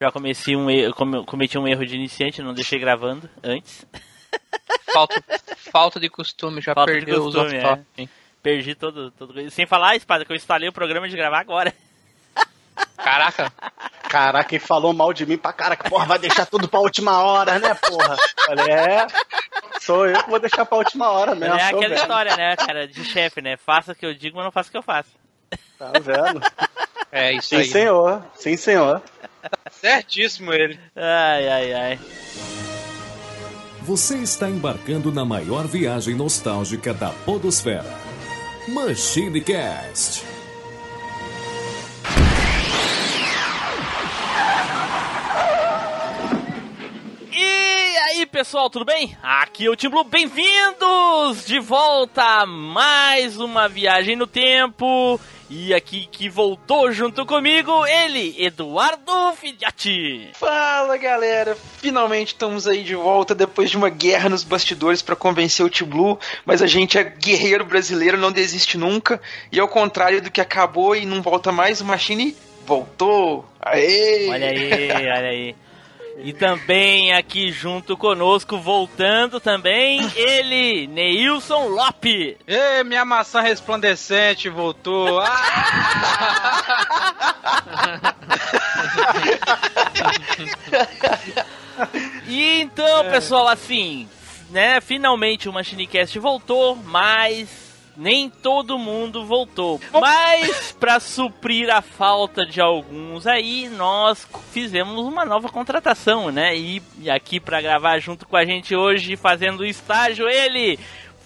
Já cometi um, erro, cometi um erro de iniciante, não deixei gravando antes. Falta, falta de costume, já falta perdeu costume, os off é. Perdi todo, todo. Sem falar, espada, que eu instalei o programa de gravar agora. Caraca. Caraca, ele falou mal de mim pra caraca. Porra, vai deixar tudo pra última hora, né, porra? Falei, é. Sou eu que vou deixar pra última hora mesmo. É aquela vendo. história, né, cara, de chefe, né? Faça o que eu digo, mas não faça o que eu faço. Tá vendo? É isso Sim, aí. Sim, senhor. Sim, senhor. Certíssimo ele. Ai, ai, ai. Você está embarcando na maior viagem nostálgica da Podosfera. Machine Cast. Aí, pessoal, tudo bem? Aqui é o Tim Blue, bem-vindos de volta a mais uma viagem no tempo. E aqui que voltou junto comigo, ele, Eduardo Filhote. Fala galera, finalmente estamos aí de volta depois de uma guerra nos bastidores para convencer o T-Blue, mas a gente é guerreiro brasileiro, não desiste nunca, e ao contrário do que acabou e não volta mais, o Machine voltou. Aê! Olha aí, olha aí. E também aqui junto conosco, voltando também, ele, Neilson Lopes. Ê, minha maçã resplandecente voltou. Ah! e então, pessoal, assim, né, finalmente o Machinecast voltou, mas nem todo mundo voltou. Mas para suprir a falta de alguns aí, nós fizemos uma nova contratação, né? E, e aqui para gravar junto com a gente hoje, fazendo estágio, ele,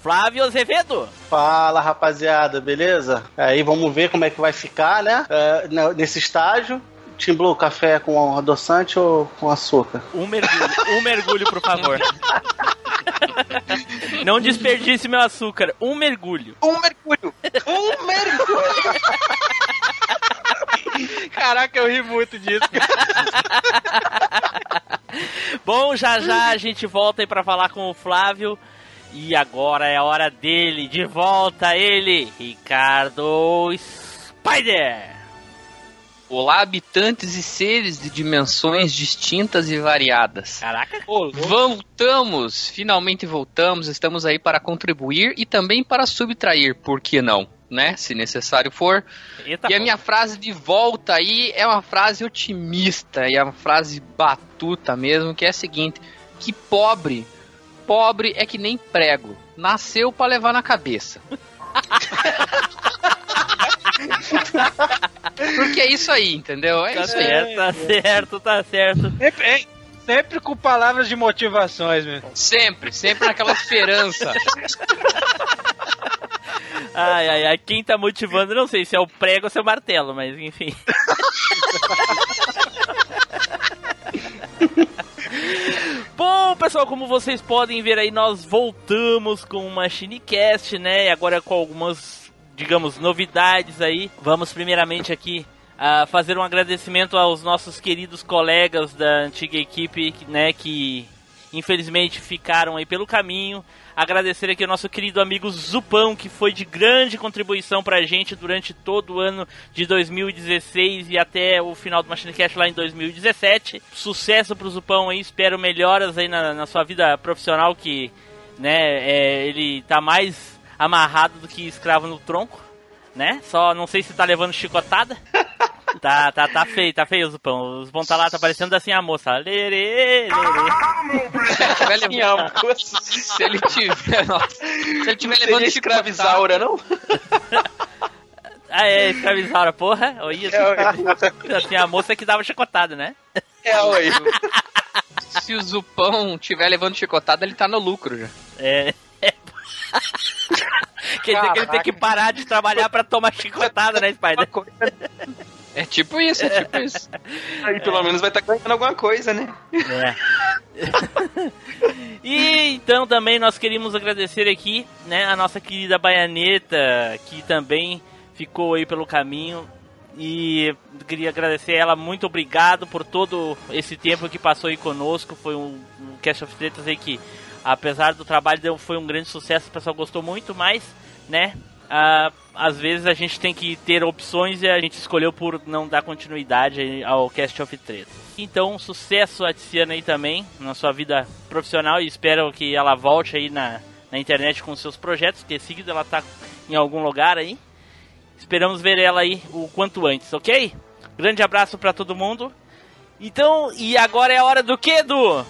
Flávio Azevedo. Fala rapaziada, beleza? Aí vamos ver como é que vai ficar, né? Uh, nesse estágio. Tim Blue, café com adoçante ou com açúcar? Um mergulho, um mergulho, por favor. Não desperdice meu açúcar. Um mergulho. Um mergulho. Um mergulho. Caraca, eu ri muito disso. Bom, já já a gente volta aí pra falar com o Flávio. E agora é a hora dele, de volta ele, Ricardo Spider. Olá, habitantes e seres de dimensões distintas e variadas. Caraca! Voltamos! Finalmente voltamos, estamos aí para contribuir e também para subtrair, por que não? Né? Se necessário for. Eita e a minha frase de volta aí é uma frase otimista e é uma frase batuta mesmo, que é a seguinte: que pobre, pobre é que nem prego, nasceu para levar na cabeça. Porque é isso aí, entendeu? É tá isso certo, aí. Tá certo, tá certo. Sempre, sempre com palavras de motivações, meu. Sempre, sempre naquela esperança. Ai, ai, ai, quem tá motivando, não sei se é o prego ou se é o martelo, mas enfim. Bom, pessoal, como vocês podem ver aí, nós voltamos com uma Shinecast, né? E agora com algumas digamos, novidades aí. Vamos primeiramente aqui uh, fazer um agradecimento aos nossos queridos colegas da antiga equipe, né, que infelizmente ficaram aí pelo caminho. Agradecer aqui ao nosso querido amigo Zupão, que foi de grande contribuição pra gente durante todo o ano de 2016 e até o final do Machine Cash lá em 2017. Sucesso pro Zupão aí, espero melhoras aí na, na sua vida profissional, que né, é, ele tá mais amarrado do que escravo no tronco, né? Só não sei se tá levando chicotada. Tá, tá, tá feio, tá feio os pão. Os pão tá lá, tá parecendo assim a moça. Lerê, lerê. se ele tiver, nossa, se ele tiver levando escravizaura, não? ah, é, escravizaura, porra. Oi, assim, assim, a moça que dava chicotada, né? É, oi. Se o Zupão tiver levando chicotada, ele tá no lucro já. É. Quer dizer que ele tem que parar de trabalhar pra tomar chicotada, né, Spider? É tipo isso, é tipo isso. Aí pelo é. menos vai estar tá ganhando alguma coisa, né? É. e então também nós queríamos agradecer aqui, né, a nossa querida Baianeta, que também ficou aí pelo caminho. E queria agradecer ela, muito obrigado por todo esse tempo que passou aí conosco. Foi um, um Cast of Tretas aí que apesar do trabalho deu, foi um grande sucesso, o pessoal gostou muito, mas, né, uh, às vezes a gente tem que ter opções e a gente escolheu por não dar continuidade ao Cast of Treta. Então, sucesso a Tiziana aí também na sua vida profissional e espero que ela volte aí na, na internet com seus projetos, que seguido ela tá em algum lugar aí. Esperamos ver ela aí o quanto antes, ok? Grande abraço para todo mundo. Então, e agora é a hora do que, Edu?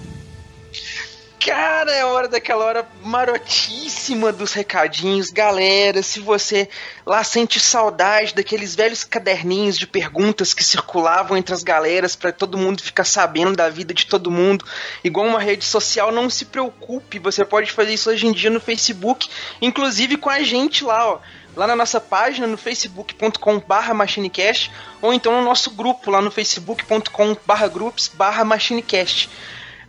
Cara, é hora daquela hora marotíssima dos recadinhos. Galera, se você lá sente saudade daqueles velhos caderninhos de perguntas que circulavam entre as galeras para todo mundo ficar sabendo da vida de todo mundo, igual uma rede social, não se preocupe, você pode fazer isso hoje em dia no Facebook, inclusive com a gente lá, ó lá na nossa página no facebook.com/barra machinecast ou então no nosso grupo lá no facebook.com/barra groups/barra machinecast.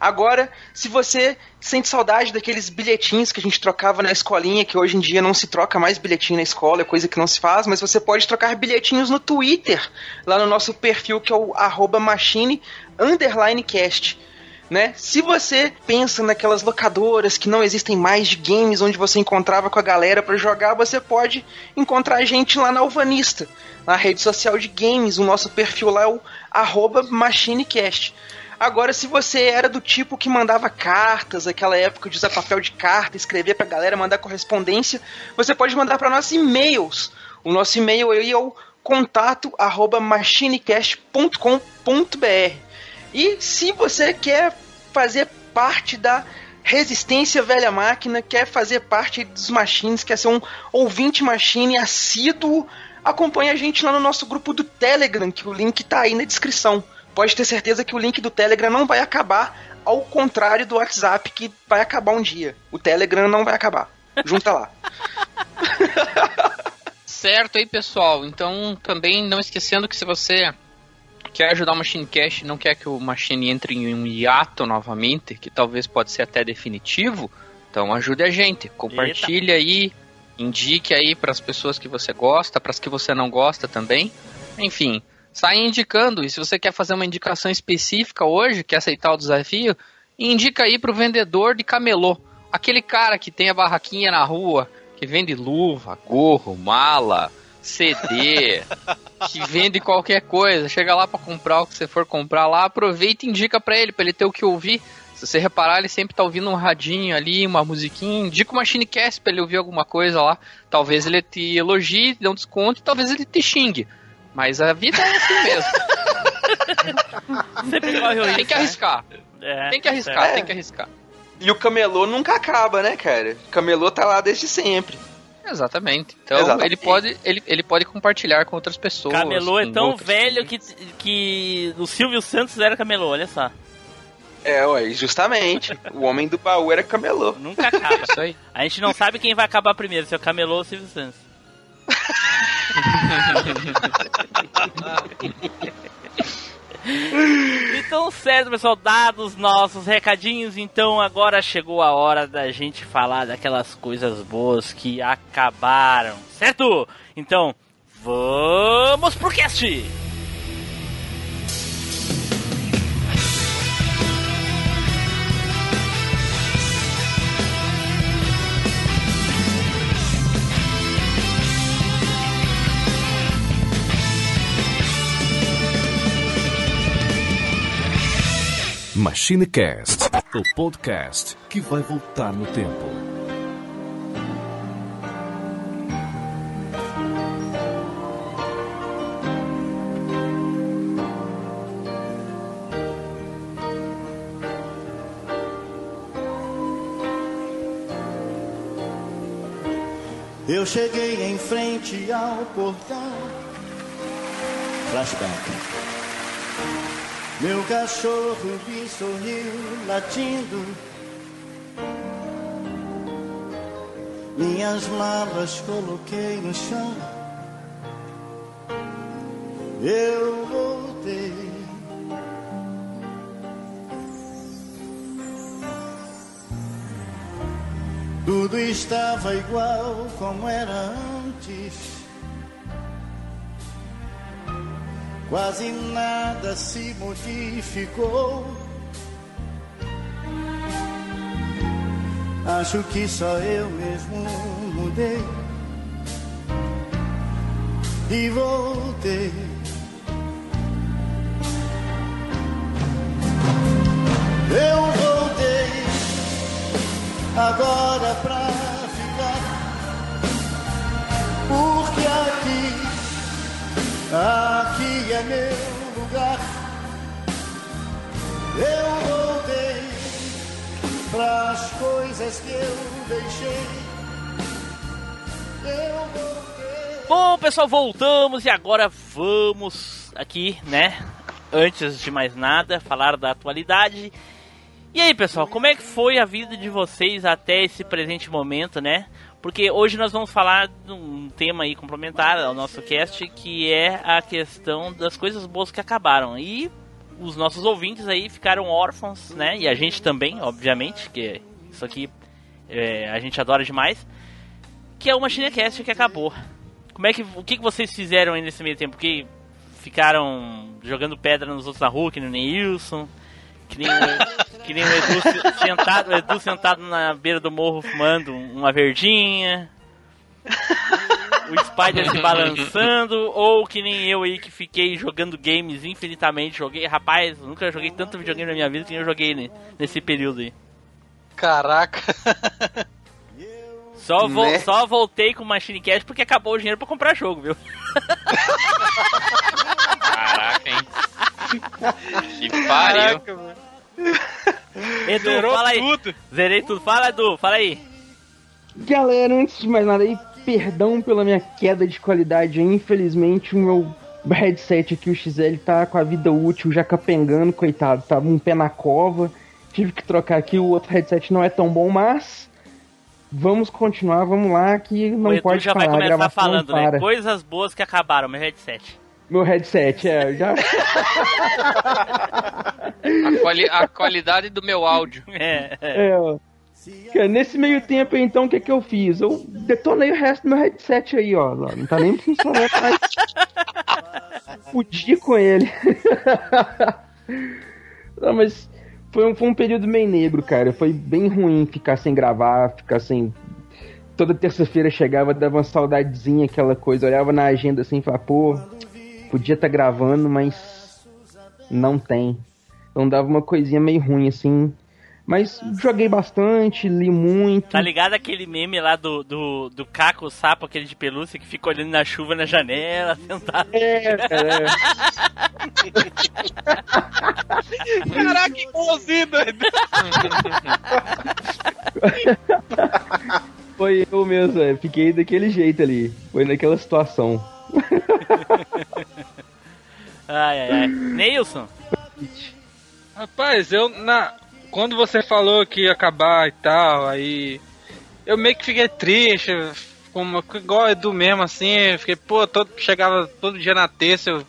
Agora, se você sente saudade daqueles bilhetinhos que a gente trocava na escolinha, que hoje em dia não se troca mais bilhetinho na escola, é coisa que não se faz, mas você pode trocar bilhetinhos no Twitter, lá no nosso perfil que é o arroba machine cast. Né? Se você pensa naquelas locadoras que não existem mais de games onde você encontrava com a galera para jogar, você pode encontrar a gente lá na Alvanista, na rede social de games. O nosso perfil lá é o MachineCast. Agora, se você era do tipo que mandava cartas, aquela época de usar papel de carta, escrever pra galera, mandar correspondência, você pode mandar para nossos e-mails. O nosso e-mail aí é o contato arroba machinecast.com.br. E se você quer fazer parte da Resistência Velha Máquina, quer fazer parte dos machines, quer ser um ouvinte machine assíduo, acompanhe a gente lá no nosso grupo do Telegram, que o link tá aí na descrição pode ter certeza que o link do Telegram não vai acabar, ao contrário do WhatsApp, que vai acabar um dia. O Telegram não vai acabar. Junta lá. certo aí, pessoal. Então, também não esquecendo que se você quer ajudar o Machine Cash, não quer que o Machine entre em um hiato novamente, que talvez pode ser até definitivo, então ajude a gente. Compartilhe Eita. aí, indique aí para as pessoas que você gosta, para as que você não gosta também. Enfim, sai indicando. E se você quer fazer uma indicação específica hoje, quer aceitar o desafio, indica aí pro vendedor de camelô. Aquele cara que tem a barraquinha na rua, que vende luva, gorro, mala, CD, que vende qualquer coisa. Chega lá para comprar o que você for comprar lá, aproveita e indica para ele, para ele ter o que ouvir. Se você reparar, ele sempre tá ouvindo um radinho ali, uma musiquinha. Indica uma Machinecast pra ele ouvir alguma coisa lá. Talvez ele te elogie, dê um desconto, talvez ele te xingue. Mas a vida é assim mesmo. Sempre corre o risco. Tem que arriscar. É, tem que arriscar, é. tem que arriscar. E o camelô nunca acaba, né, cara? O camelô tá lá desde sempre. Exatamente. Então Exatamente. ele pode ele, ele pode compartilhar com outras pessoas. Camelô é tão velho que, que o Silvio Santos era camelô, olha só. É, ué, justamente. o homem do baú era camelô. Nunca acaba. Isso aí. A gente não sabe quem vai acabar primeiro, se é o camelô ou o Silvio Santos. então, certo, pessoal, dados nossos recadinhos, então agora chegou a hora da gente falar daquelas coisas boas que acabaram, certo? Então, vamos pro cast! MachineCast, o podcast que vai voltar no tempo. Eu cheguei em frente ao portão. Flashback. Meu cachorro me sorriu latindo. Minhas malas coloquei no chão. Eu voltei. Tudo estava igual como era antes. Quase nada se modificou. Acho que só eu mesmo mudei. e voltei. Eu voltei agora pra aqui é meu lugar. Eu voltei pras coisas que eu deixei. Eu voltei. Bom, pessoal, voltamos e agora vamos aqui, né? Antes de mais nada, falar da atualidade e aí, pessoal, como é que foi a vida de vocês até esse presente momento, né? Porque hoje nós vamos falar de um tema aí complementar ao nosso cast, que é a questão das coisas boas que acabaram. E os nossos ouvintes aí ficaram órfãos, né? E a gente também, obviamente, que isso aqui é, a gente adora demais. Que é o Machinecast que acabou. Como é que, o que, vocês fizeram aí nesse meio tempo? Que ficaram jogando pedra nos outros na rua, que nem Wilson? Que nem, que nem o Edu sentado, o Edu sentado na beira do morro fumando uma verdinha. O Spider se balançando, ou que nem eu aí que fiquei jogando games infinitamente. Joguei, rapaz, nunca joguei tanto videogame na minha vida que eu joguei nesse período aí. Caraca. Só, vo né? só voltei com o Machine Cash porque acabou o dinheiro pra comprar jogo, viu? Caraca, hein? Que pariu. Caraca, mano. Edu, Zerou fala aí. Tudo. Zerei tudo. Fala, Edu, fala aí. Galera, antes de mais nada aí, perdão pela minha queda de qualidade. Infelizmente, o meu headset aqui, o XL, tá com a vida útil já capengando, coitado. Tava um pé na cova. Tive que trocar aqui, o outro headset não é tão bom, mas vamos continuar, vamos lá, que não o pode já parar. vai começar falando, né? Coisas boas que acabaram, meu headset. Meu headset, é, já. a, quali a, qualidade do meu áudio. É. é. é nesse meio tempo, então, o que, que eu fiz? Eu detonei o resto do meu headset aí, ó. Não tá nem funcionando mais. Fudi com ele. Não, mas foi um, foi um período meio negro, cara. Foi bem ruim ficar sem gravar, ficar sem. Toda terça-feira chegava, dava uma saudadezinha, aquela coisa. Olhava na agenda assim e falava, pô, podia estar tá gravando, mas não tem. Então dava uma coisinha meio ruim assim. Mas joguei bastante, li muito. Tá ligado aquele meme lá do, do, do Caco, o sapo, aquele de pelúcia, que fica olhando na chuva na janela, sentado. É, é. Caraca, que igualzinho, doido. Foi eu mesmo, é. fiquei daquele jeito ali. Foi naquela situação. ai, ai, ai. Neilson? Rapaz, eu na. Quando você falou que ia acabar e tal, aí. Eu meio que fiquei triste, como, igual Edu mesmo, assim, fiquei, pô, todo, chegava todo dia na terça, eu...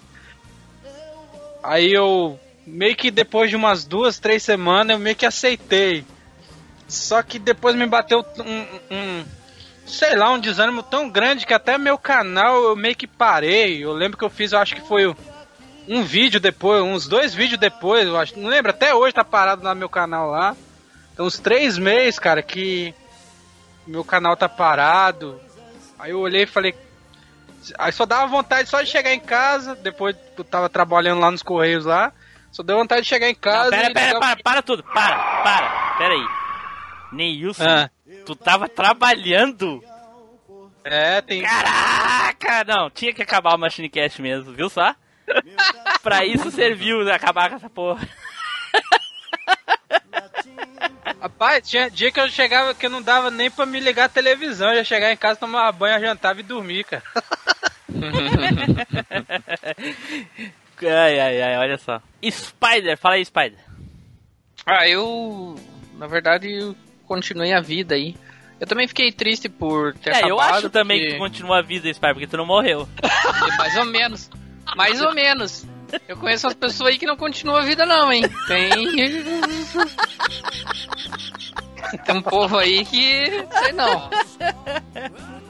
Aí eu meio que depois de umas duas, três semanas, eu meio que aceitei. Só que depois me bateu um, um sei lá, um desânimo tão grande que até meu canal eu meio que parei. Eu lembro que eu fiz, eu acho que foi um vídeo depois, uns dois vídeos depois, eu acho. Não lembro, até hoje tá parado no meu canal lá. Então, uns três meses, cara, que meu canal tá parado. Aí eu olhei e falei. Aí só dava vontade só de chegar em casa, depois eu tava trabalhando lá nos Correios lá. Só deu vontade de chegar em casa. Não, pera, pera, para, para tudo, para, para, pera aí. Neilson, ah. Tu tava trabalhando? É, tem. Caraca! Não, tinha que acabar o Machine Cast mesmo, viu só? pra isso serviu né, acabar com essa porra. Rapaz, tinha dia que eu chegava que não dava nem pra me ligar a televisão. Eu ia chegar em casa, tomar banho, jantava e dormir, cara. ai, ai, ai, olha só. Spider, fala aí, Spider. Ah, eu. Na verdade, eu continuei a vida aí. Eu também fiquei triste por ter é, acabado. eu acho porque... também que continua a vida, Spider, porque tu não morreu. Mais ou menos. Mais ou menos. Eu conheço umas pessoas aí que não continuam a vida, não, hein? Tem. Tem um povo aí que. sei não.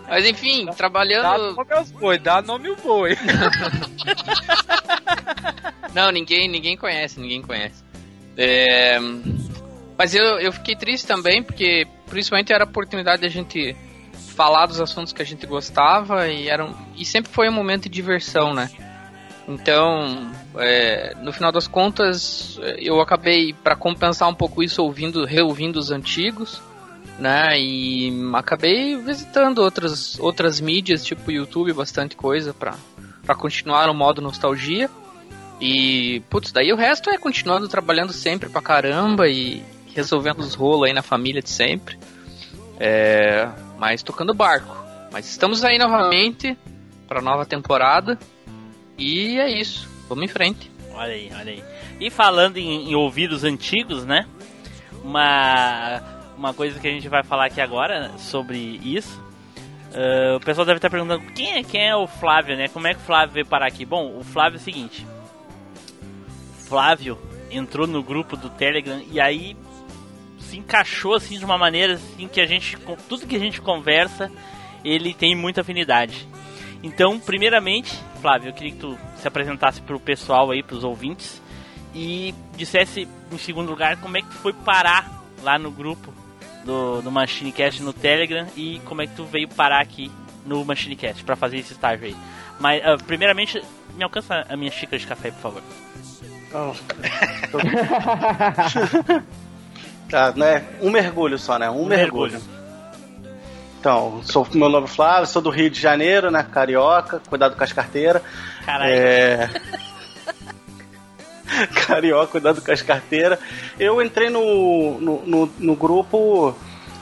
Mas enfim, trabalhando. Dá nome aos boi, dá nome o boi. não, ninguém, ninguém conhece, ninguém conhece. É... Mas eu, eu fiquei triste também, porque principalmente era a oportunidade de a gente falar dos assuntos que a gente gostava e eram e sempre foi um momento de diversão, né? Então, é, no final das contas, eu acabei para compensar um pouco isso ouvindo, reouvindo os antigos, né? E acabei visitando outras outras mídias, tipo YouTube, bastante coisa para continuar no modo nostalgia. E, putz, daí o resto é continuando trabalhando sempre pra caramba e resolvendo os rolos aí na família de sempre. É, mas tocando barco. Mas estamos aí novamente para nova temporada. E é isso. Vamos em frente. Olha aí, olha aí. E falando em, em ouvidos antigos, né? Uma, uma coisa que a gente vai falar aqui agora sobre isso. Uh, o pessoal deve estar perguntando quem é, quem é o Flávio, né? Como é que o Flávio veio parar aqui? Bom, o Flávio é o seguinte. Flávio entrou no grupo do Telegram e aí se encaixou assim de uma maneira assim que a gente com tudo que a gente conversa, ele tem muita afinidade. Então, primeiramente, Flávio, eu queria que tu se apresentasse para o pessoal aí, para os ouvintes e dissesse em segundo lugar como é que tu foi parar lá no grupo do, do Machinecast no Telegram e como é que tu veio parar aqui no Machinecast para fazer esse estágio aí. Mas, uh, primeiramente, me alcança a minha xícara de café, por favor. tá, né? Um mergulho só, né? Um, um mergulho. mergulho. Então, sou meu nome é Flávio, sou do Rio de Janeiro, né? Carioca, cuidado com as carteiras. Caralho. É... Carioca, cuidado com as carteiras. Eu entrei no, no, no, no grupo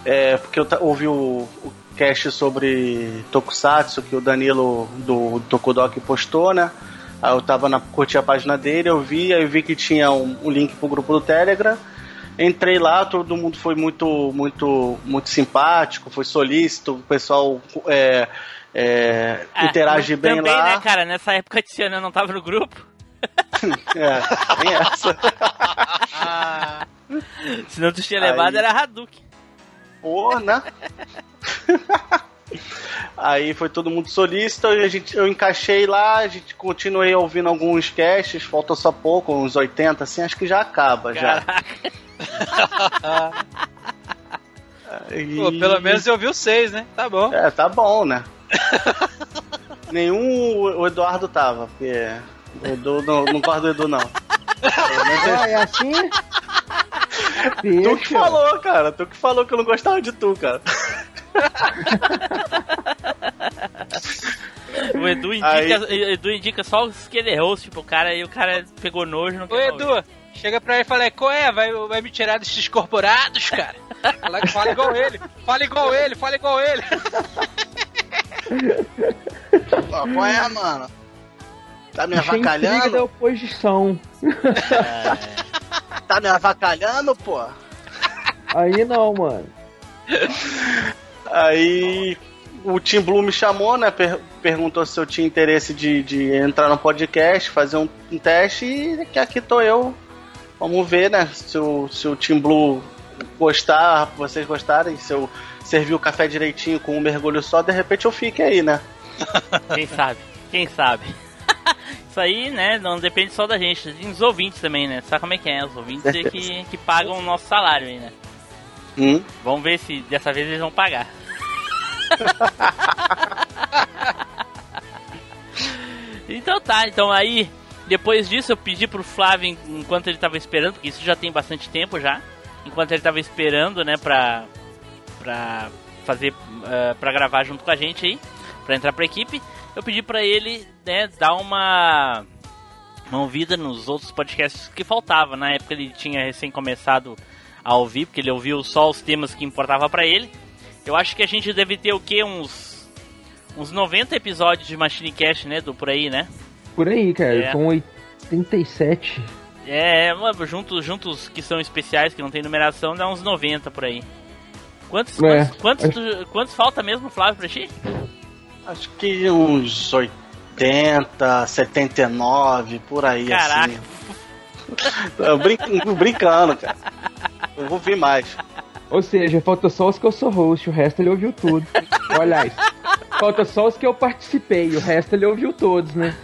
é, porque eu ouvi o, o cast sobre Tokusatsu que o Danilo do Tokudok postou, né? Aí eu tava na, curti a página dele, eu vi, aí eu vi que tinha um, um link pro grupo do Telegram. Entrei lá, todo mundo foi muito, muito, muito simpático, foi solícito, o pessoal é, é, é, interage bem também, lá. né, cara? Nessa época a Tiana não tava no grupo. é, tem essa. Senão tu tinha levado Aí... era Hadouken. Pô, né? Aí foi todo mundo solícito, a gente, eu encaixei lá, a gente continuei ouvindo alguns casts, falta só pouco, uns 80, assim, acho que já acaba Caraca. já. Aí... Pô, pelo menos eu vi o 6, né? Tá bom. É, tá bom, né? Nenhum o Eduardo tava, porque o Edu não, não gosta do Edu, não. Ah, é assim? tu que falou, cara. Tu que falou que eu não gostava de tu, cara. o Edu indica, Aí... Edu indica só os que ele errou, tipo, o cara e o cara pegou nojo no Ô Edu, chega pra ele e fala, qual é? Vai, vai me tirar desses corporados, cara? Fala, fala igual ele, fala igual ele, fala igual ele. qual é, mano? Tá me avacalhando? da oposição. É. Tá me avacalhando, pô? Aí não, mano. Aí o Tim Blue me chamou, né? Per perguntou se eu tinha interesse de, de entrar no podcast, fazer um, um, teste e que aqui tô eu. Vamos ver, né? Se o, se o Tim Blue gostar, vocês gostarem, se eu servir o café direitinho com um mergulho só, de repente eu fique aí, né? Quem sabe? Quem sabe? Isso aí, né, não depende só da gente, tem os ouvintes também, né? Sabe como é que é? Os ouvintes é que, que pagam o nosso salário aí, né? Hum? Vamos ver se dessa vez eles vão pagar. então tá, então aí, depois disso eu pedi pro Flávio, enquanto ele tava esperando, porque isso já tem bastante tempo já, enquanto ele tava esperando, né, pra, pra fazer, uh, pra gravar junto com a gente aí, pra entrar pra equipe, eu pedi para ele né, dar uma, uma ouvida nos outros podcasts que faltava. Na época ele tinha recém começado a ouvir, porque ele ouviu só os temas que importava para ele. Eu acho que a gente deve ter o que? Uns, uns 90 episódios de Machine Cast, né? Do por aí, né? Por aí, cara. É. Com 87. É, juntos, juntos que são especiais, que não tem numeração, dá uns 90 por aí. Quantos, é. quantos, quantos, tu, quantos falta mesmo, Flávio, pra ti? Acho que uns 80, 79, por aí, Caraca. assim. Eu brin brincando, cara. Eu vou ver mais. Ou seja, falta só os que eu sou host, o resto ele ouviu tudo. Olha isso. Falta só os que eu participei, o resto ele ouviu todos, né?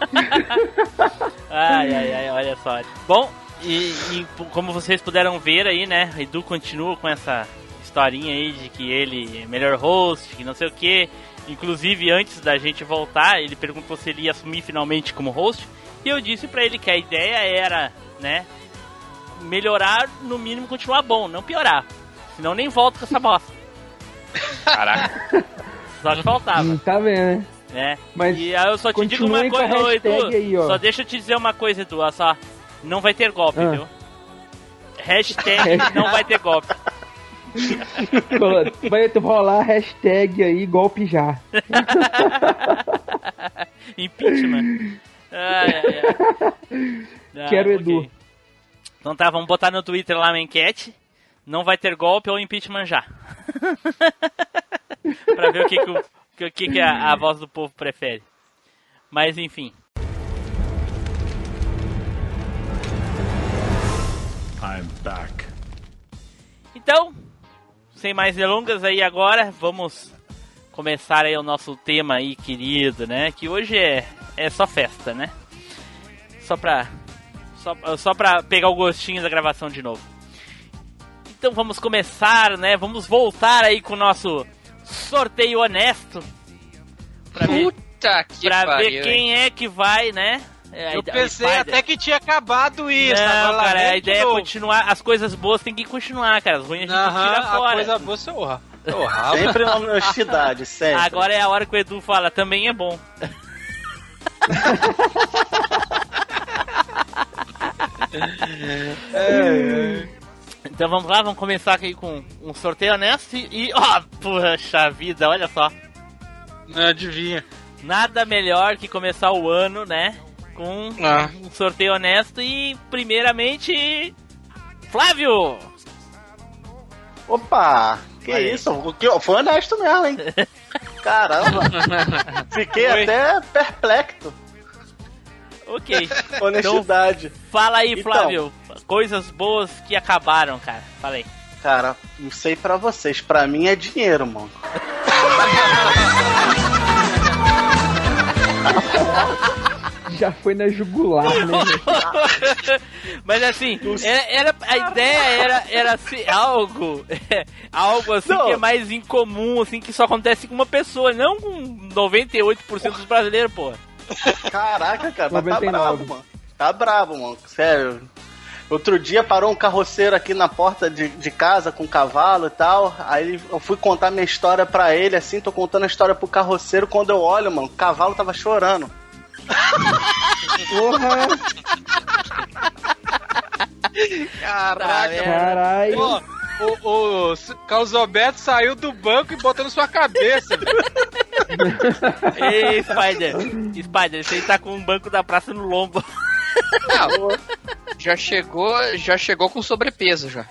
ai, ai, ai, olha só. Bom, e, e, como vocês puderam ver aí, né? Edu continua com essa historinha aí de que ele é melhor host, que não sei o que. Inclusive, antes da gente voltar, ele perguntou se ele ia assumir finalmente como host. E eu disse para ele que a ideia era, né, melhorar, no mínimo continuar bom, não piorar. Senão nem volto com essa bosta. Caraca. Só que faltava. Hum, tá vendo, né? Né? Mas e aí eu só te digo uma coisa, ô, Edu. aí, só deixa eu te dizer uma coisa, Edu. Só não vai ter golpe, Ah. viu? Hashtag não vai ter golpe. Vai rolar hashtag aí, golpe já. Impeachment. Ai, ai, ai. Ah, Quero ok. Edu. Então tá, vamos botar no Twitter lá uma enquete. Não vai ter golpe ou impeachment já. pra ver o que, que, o, que, que que a, a voz do povo prefere. Mas enfim. I'm back. Então, sem mais delongas aí agora, vamos começar aí o nosso tema aí, querido, né? Que hoje é, é só festa, né? Só pra, só, só pra pegar o gostinho da gravação de novo. Então vamos começar, né? Vamos voltar aí com o nosso sorteio honesto. Pra ver, Puta que pra pariu. ver quem é que vai, né? É, Eu a- pensei a Spider- até que tinha acabado isso. Não, cara, a de ideia é continuar. As coisas boas tem que continuar, cara. As ruins a gente Aham, tira a fora. coisa boa você honra. Honra. Sempre na honestidade, sempre. Agora é a hora que o Edu fala, também é bom. Então vamos lá, vamos começar aqui com um sorteio honesto e. Ó, puxa vida, olha só. Não adivinha. Nada melhor que começar o ano, né? Com Ah. um sorteio honesto e, primeiramente. Flávio! Opa! Que aí. isso? O que- Foi honesto mesmo, hein? Caramba! Fiquei Oi. até perplexo. Ok. Honestidade. Fala aí, Então. Flávio. Coisas boas que acabaram, cara. Fala aí. Cara, não sei pra vocês. Pra mim é dinheiro, mano. Já foi na jugular, né? Mas assim, era, era- a ideia era, era ser algo, algo assim Não. que é mais incomum, assim, que só acontece com uma pessoa, não com 98% dos brasileiros, pô. Caraca, cara, mas tá 99. bravo, mano. Tá bravo, mano. Sério. Outro dia parou um carroceiro aqui na porta de, de casa com um cavalo e tal. Aí eu fui contar minha história pra ele, assim, tô contando a história pro carroceiro. Quando eu olho, mano, o cavalo tava chorando. Porra, Caraca, caralho. Pô, o, o Carlos Alberto saiu do banco e botou na sua cabeça. velho. Ei, Spider, Spider, você tá com um banco da praça no lombo. Não, já chegou, já chegou com sobrepeso já.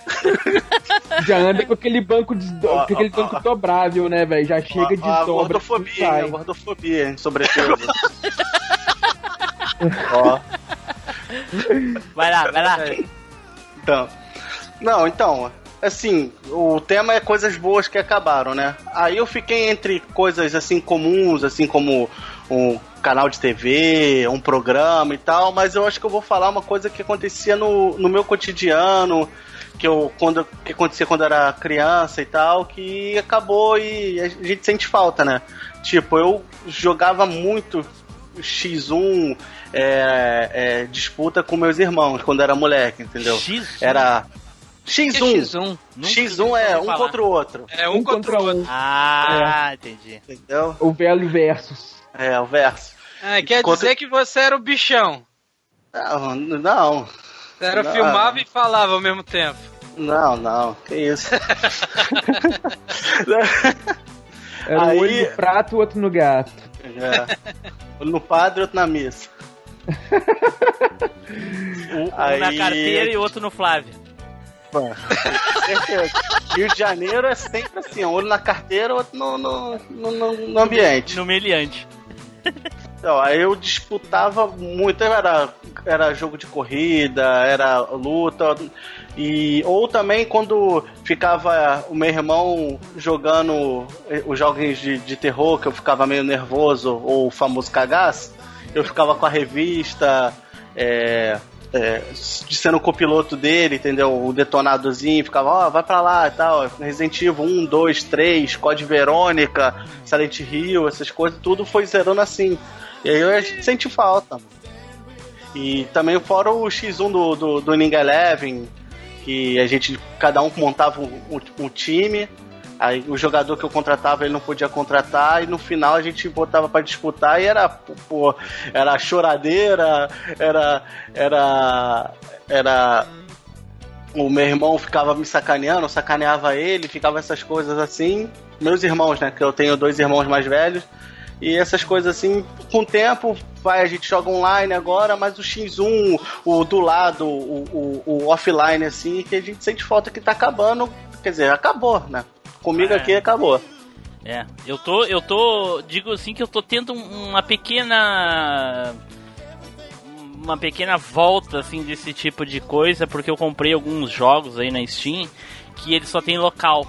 Já anda com aquele banco. Ó, com aquele ó, banco dobrável, né, velho? Já chega de dobra. gordofobia? A gordofobia, hein? Sobrepeso. Ó. Vai lá, vai lá. Então. Não, então, assim, o tema é coisas boas que acabaram, né? Aí eu fiquei entre coisas assim comuns, assim como um canal de TV, um programa e tal, mas eu acho que eu vou falar uma coisa que acontecia no, no meu cotidiano, que eu quando que acontecia quando era criança e tal, que acabou e a gente sente falta, né? Tipo, eu jogava muito X1 é, é, disputa com meus irmãos quando era moleque, entendeu? X1? Era X1. X1. Nunca X1 é um falar. contra o outro, É um, Um contra o outro. um. Ah, entendi. entendeu? O velho versus. É, o verso. Ah, quer Contra- dizer que você era o bichão. Não, não, Você era Não. filmava e falava ao mesmo tempo. não, não, que isso. Era Aí- um olho no prato, o outro no gato. É. Um no padre, outro na missa. Um Aí- na carteira e outro no Flávio. Rio de Janeiro é sempre assim, um olho na carteira, outro no, no, no, no- no ambiente. No meliante. Então, aí eu disputava muito, era, era jogo de corrida, era luta, e ou também quando ficava o meu irmão jogando eh, os jogos de, de terror, que eu ficava meio nervoso, ou o famoso cagaço, eu ficava com a revista, é, é, de sendo o copiloto dele, entendeu? O detonadorzinho, ficava, ó, oh, vai pra lá e tal. Resident Evil 1, 2, 3, Code Verônica, Silent Hill, essas coisas, tudo foi zerando assim. E aí a gente sente falta. E também fora o X1 do, do, do Ninja Eleven, que a gente, cada um montava um, um, um time. Aí o jogador que eu contratava ele não podia contratar e no final a gente botava para disputar e era pô, era choradeira, era era era o meu irmão ficava me sacaneando, sacaneava ele, ficava essas coisas assim. Meus irmãos, né, que eu tenho dois irmãos mais velhos. E essas coisas assim, com o tempo, vai, a gente joga online agora, mas o X1, o do lado, o, o, o offline, assim, que a gente sente falta que tá acabando. Quer dizer, acabou, né? Comigo é. aqui acabou. É, eu tô, eu tô, digo assim que eu tô tendo uma pequena uma pequena volta assim desse tipo de coisa, porque eu comprei alguns jogos aí na Steam que ele só tem local.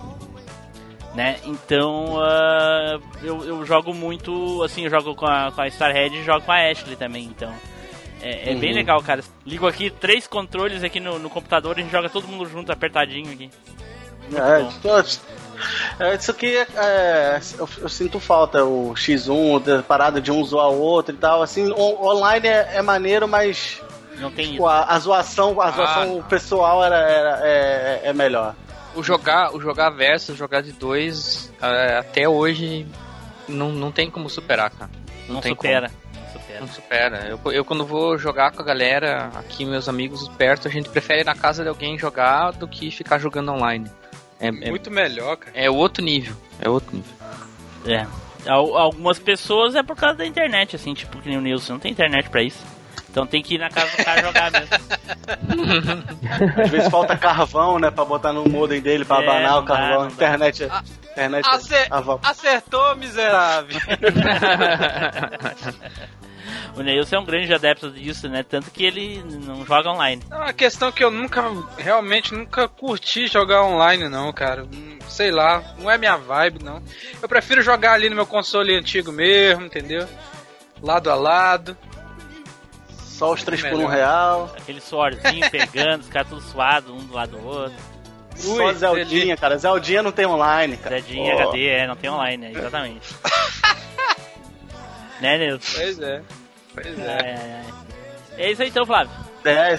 Né? Então uh, eu, eu jogo muito, assim, eu jogo com a, com a Starhead e jogo com a Ashley também, então. É, é uhum. bem legal, cara. Ligo aqui três controles aqui no, no computador e a gente joga todo mundo junto, apertadinho aqui. É, é, isso aqui é, é, eu, eu, sinto falta, o X1, a parada de um zoar o outro e tal. Assim, o, online é, é, maneiro, mas. Não tem tipo, a, a, zoação, a zoação ah. pessoal era, era é, é, melhor. O jogar, o jogar versus, jogar de dois, é, até hoje não, não tem como superar, cara. Não, não tem supera. Como. Não supera. Eu, eu, quando vou jogar com a galera, aqui meus amigos perto, a gente prefere ir na casa de alguém jogar do que ficar jogando online. É, é muito melhor, cara. É outro nível. É outro nível. É. Algumas pessoas é por causa da internet, assim, tipo que nem o Nilson. Não tem internet pra isso. Então tem que ir na casa do cara jogar mesmo. Às vezes falta carvão, né? Pra botar no modem dele pra é, abanar o carvão. Dá, internet, é- internet é Acer Acertou, miserável. O Neilson é um grande adepto disso, né? Tanto que ele não joga online. É uma questão que eu nunca, realmente, nunca curti jogar online, não, cara. Sei lá, não é minha vibe, não. Eu prefiro jogar ali no meu console antigo mesmo, entendeu? Lado a lado. Só os três por um real. Aquele suorzinho pegando, os caras tudo suados, um do lado do outro. Ui, Só Zeldinha, cara. Zeldinha não tem online, cara. Zeldinha oh. HD, é, não tem online, é, exatamente. né, Nilson? Pois é. Pois é. É, é isso aí então, Flávio. É,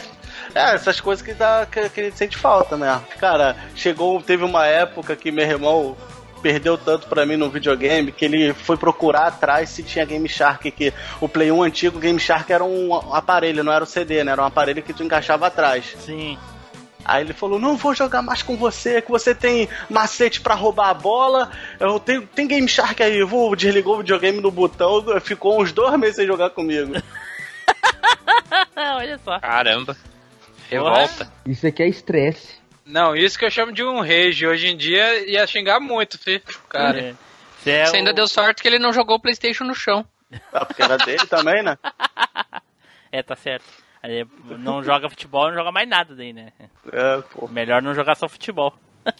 é, essas coisas que, dá, que, que a gente sente falta, né? Cara, chegou, teve uma época que meu irmão perdeu tanto para mim no videogame que ele foi procurar atrás se tinha Game Shark, que o Play 1 antigo Game Shark era um aparelho, não era o CD, né? Era um aparelho que tu encaixava atrás. Sim. Aí ele falou: Não vou jogar mais com você, que você tem macete para roubar a bola. Eu tenho, tem Game Shark aí. Eu vou desligou o videogame no botão. Ficou uns dois meses sem jogar comigo. Olha só. Caramba. Revolta. Isso aqui é estresse. Não, isso que eu chamo de um rage. Hoje em dia ia xingar muito, filho. Cara. É. Você, é Você ainda deu sorte que ele não jogou o PlayStation no chão. Ah, porque era dele também, né? é, tá certo. Aí não joga futebol, não joga mais nada daí, né? É, pô. Melhor não jogar só futebol.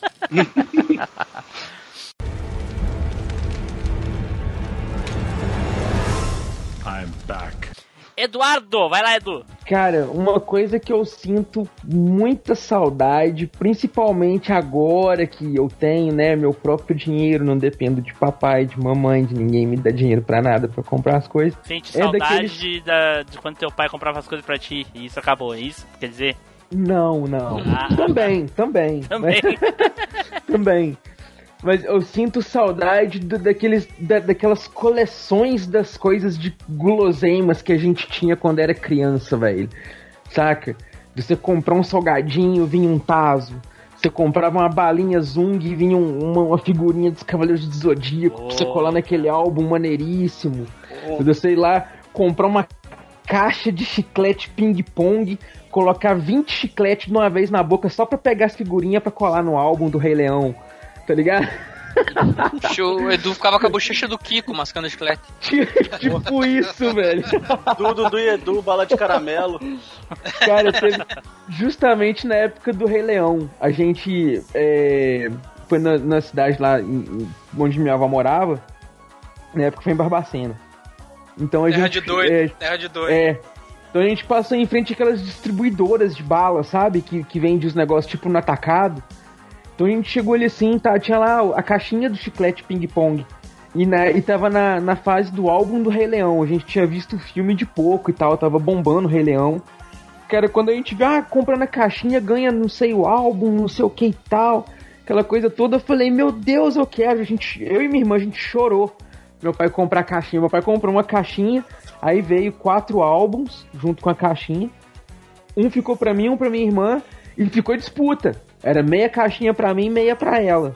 I'm back. Eduardo, vai lá, Edu. Cara, uma coisa que eu sinto muita saudade, principalmente agora que eu tenho, né, meu próprio dinheiro, não dependo de papai, de mamãe, de ninguém me dá dinheiro para nada para comprar as coisas. Sente é saudade daqueles... de, da, de quando teu pai comprava as coisas para ti e isso acabou, é isso? Quer dizer? Não, não. Ah. Também, também. Também. também. Mas eu sinto saudade do, daqueles, da, daquelas coleções das coisas de guloseimas que a gente tinha quando era criança, velho. Saca? De você comprar um salgadinho, vinha um taso. Você comprava uma balinha Zung e vinha um, uma, uma, figurinha dos Cavaleiros do Zodíaco oh. pra você colar naquele álbum maneiríssimo. Oh. De sei lá, comprar uma caixa de chiclete ping-pong, colocar 20 chicletes de uma vez na boca só pra pegar as figurinhas pra colar no álbum do Rei Leão tá ligado? O Edu ficava com a bochecha do Kiko mascando chiclete. tipo isso, velho. Dudu do Edu, bala de caramelo. Cara, teve justamente na época do Rei Leão. A gente é, foi na, na, cidade lá em, onde minha avó morava. Na época foi em Barbacena. Então a terra gente. De doido, é, terra de doido. É. Então a gente passou em frente àquelas distribuidoras de bala, sabe? Que, que vende os negócios tipo no atacado. Então a gente chegou ali assim, tá? Tinha lá a caixinha do chiclete ping-pong. E, e tava na, na fase do álbum do Rei Leão. A gente tinha visto o filme de pouco e tal, tava bombando o Rei Leão. Cara, quando a gente vê, ah, compra na caixinha, ganha não sei o álbum, não sei o que e tal, aquela coisa toda, eu falei, meu Deus, eu quero. A gente, eu e minha irmã, a gente chorou. Meu pai comprar a caixinha. Meu pai comprou uma caixinha, aí veio quatro álbuns junto com a caixinha. Um ficou pra mim, um pra minha irmã, e ficou disputa. Era meia caixinha pra mim, meia pra ela.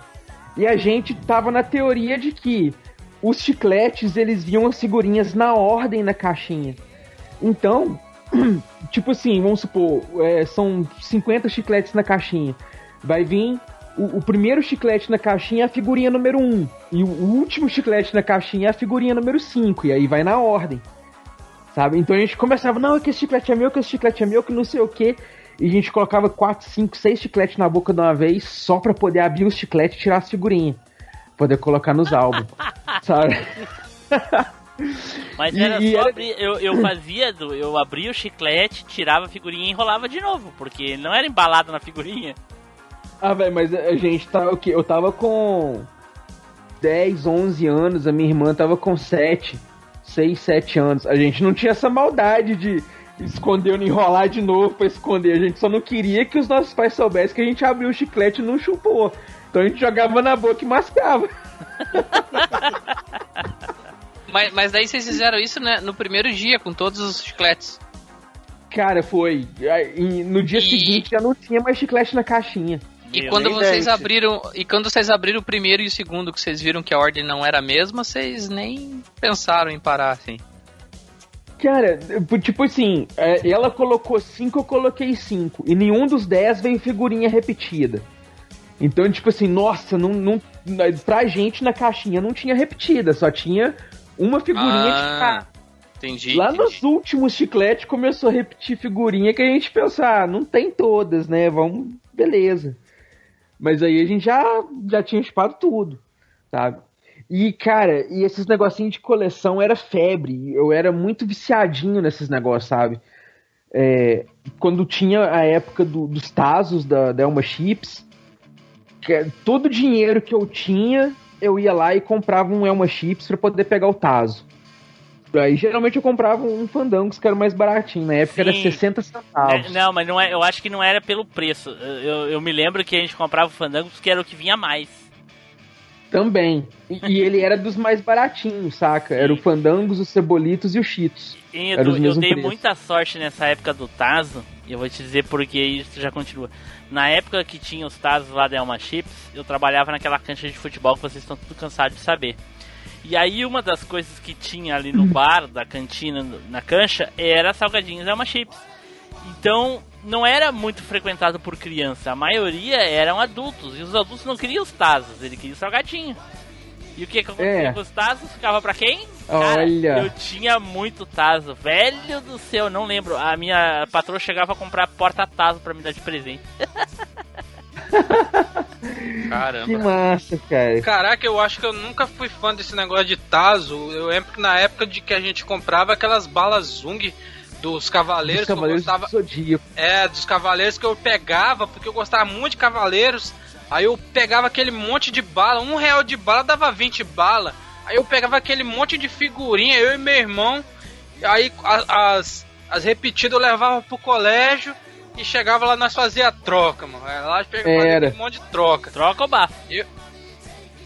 E a gente tava na teoria de que os chicletes eles viam as figurinhas na ordem na caixinha. Então, tipo assim, vamos supor, é, são 50 chicletes na caixinha. Vai vir o, o, primeiro chiclete na caixinha é a figurinha número 1. E o, o último chiclete na caixinha é a figurinha número 5. E aí vai na ordem. Sabe? Então a gente começava, não, que esse chiclete é meu, que esse chiclete é meu, que não sei o que. E a gente colocava 4, 5, 6 chicletes na boca de uma vez só pra poder abrir os chicletes e tirar as figurinhas poder colocar nos álbuns, sabe? Mas era e, só era... abrir, eu, eu fazia, do, eu abria o chiclete, tirava a figurinha e enrolava de novo, porque não era embalado na figurinha. Ah, velho, mas a gente tava o quê? Eu tava com 10, 11 anos, a minha irmã tava com 7, 6, 7 anos. A gente não tinha essa maldade de esconder ou enrolar de novo pra esconder. A gente só não queria que os nossos pais soubessem que a gente abriu o chiclete e não chupou. Então a gente jogava na boca e mascava. mas, mas daí vocês fizeram isso né, no primeiro dia, com todos os chicletes. Cara, foi. E no dia e... seguinte já não tinha mais chiclete na caixinha. E quando vocês abriram, e quando vocês abriram o primeiro e o segundo, que vocês viram que a ordem não era a mesma, vocês nem pensaram em parar assim. Cara, tipo assim, é, ela colocou cinco, eu coloquei cinco. E nenhum dos dez veio figurinha repetida. Então, tipo assim, nossa, não, não, pra gente na caixinha não tinha repetida, só tinha uma figurinha ah, de Entendi. Lá entendi. nos últimos chicletes começou a repetir figurinha que a gente pensou, ah, não tem todas, né? Vamos, beleza. Mas aí a gente já, já tinha chupado tudo, sabe? E, cara, e esses negocinhos de coleção era febre. Eu era muito viciadinho nesses negócios, sabe? É, quando tinha a época do, dos Tazos da Delma Chips, todo o dinheiro que eu tinha, eu ia lá e comprava um Elma Chips para poder pegar o Tazo. Aí geralmente eu comprava um Fandangos que era mais baratinho, na época Sim. era 60 centavos. É, não, mas não é, eu acho que não era pelo preço. Eu, eu me lembro que a gente comprava o Fandangos que era o que vinha mais. Também. E, ele era dos mais baratinhos, saca? Sim. Era o Fandangos, os Cebolitos e os Cheetos. Edu, eu dei preço. muita sorte nessa época do Tazo, e eu vou te dizer porque isso já continua. Na época que tinha os Tazos lá da Elma Chips, eu trabalhava naquela cancha de futebol que vocês estão tudo cansados de saber. E aí uma das coisas que tinha ali no bar, da cantina, na cancha, era salgadinhos Elma Chips. Então, não era muito frequentado por criança. A maioria eram adultos. E os adultos não queriam os Tazos, eles queriam salgadinho. E o que que acontecia é. com os Tazos? Ficava pra quem? Cara, Olha. eu tinha muito Tazo. Velho do céu, não lembro. A minha patroa chegava a comprar porta-Tazo pra me dar de presente. Caramba. Que massa, cara. Caraca, eu acho que eu nunca fui fã desse negócio de Tazo. Eu lembro que na época de que a gente comprava aquelas balas Zung dos cavaleiros, dos cavaleiros que eu gostava. Do é, dos cavaleiros que eu pegava, porque eu gostava muito de cavaleiros. Aí eu pegava aquele monte de bala, um real de bala dava 20 bala. Aí eu pegava aquele monte de figurinha, eu e meu irmão. Aí as, as repetidas eu levava pro colégio e chegava lá nós fazia a troca, mano. Lá pegava um monte de troca. Troca ou bafo? Eu...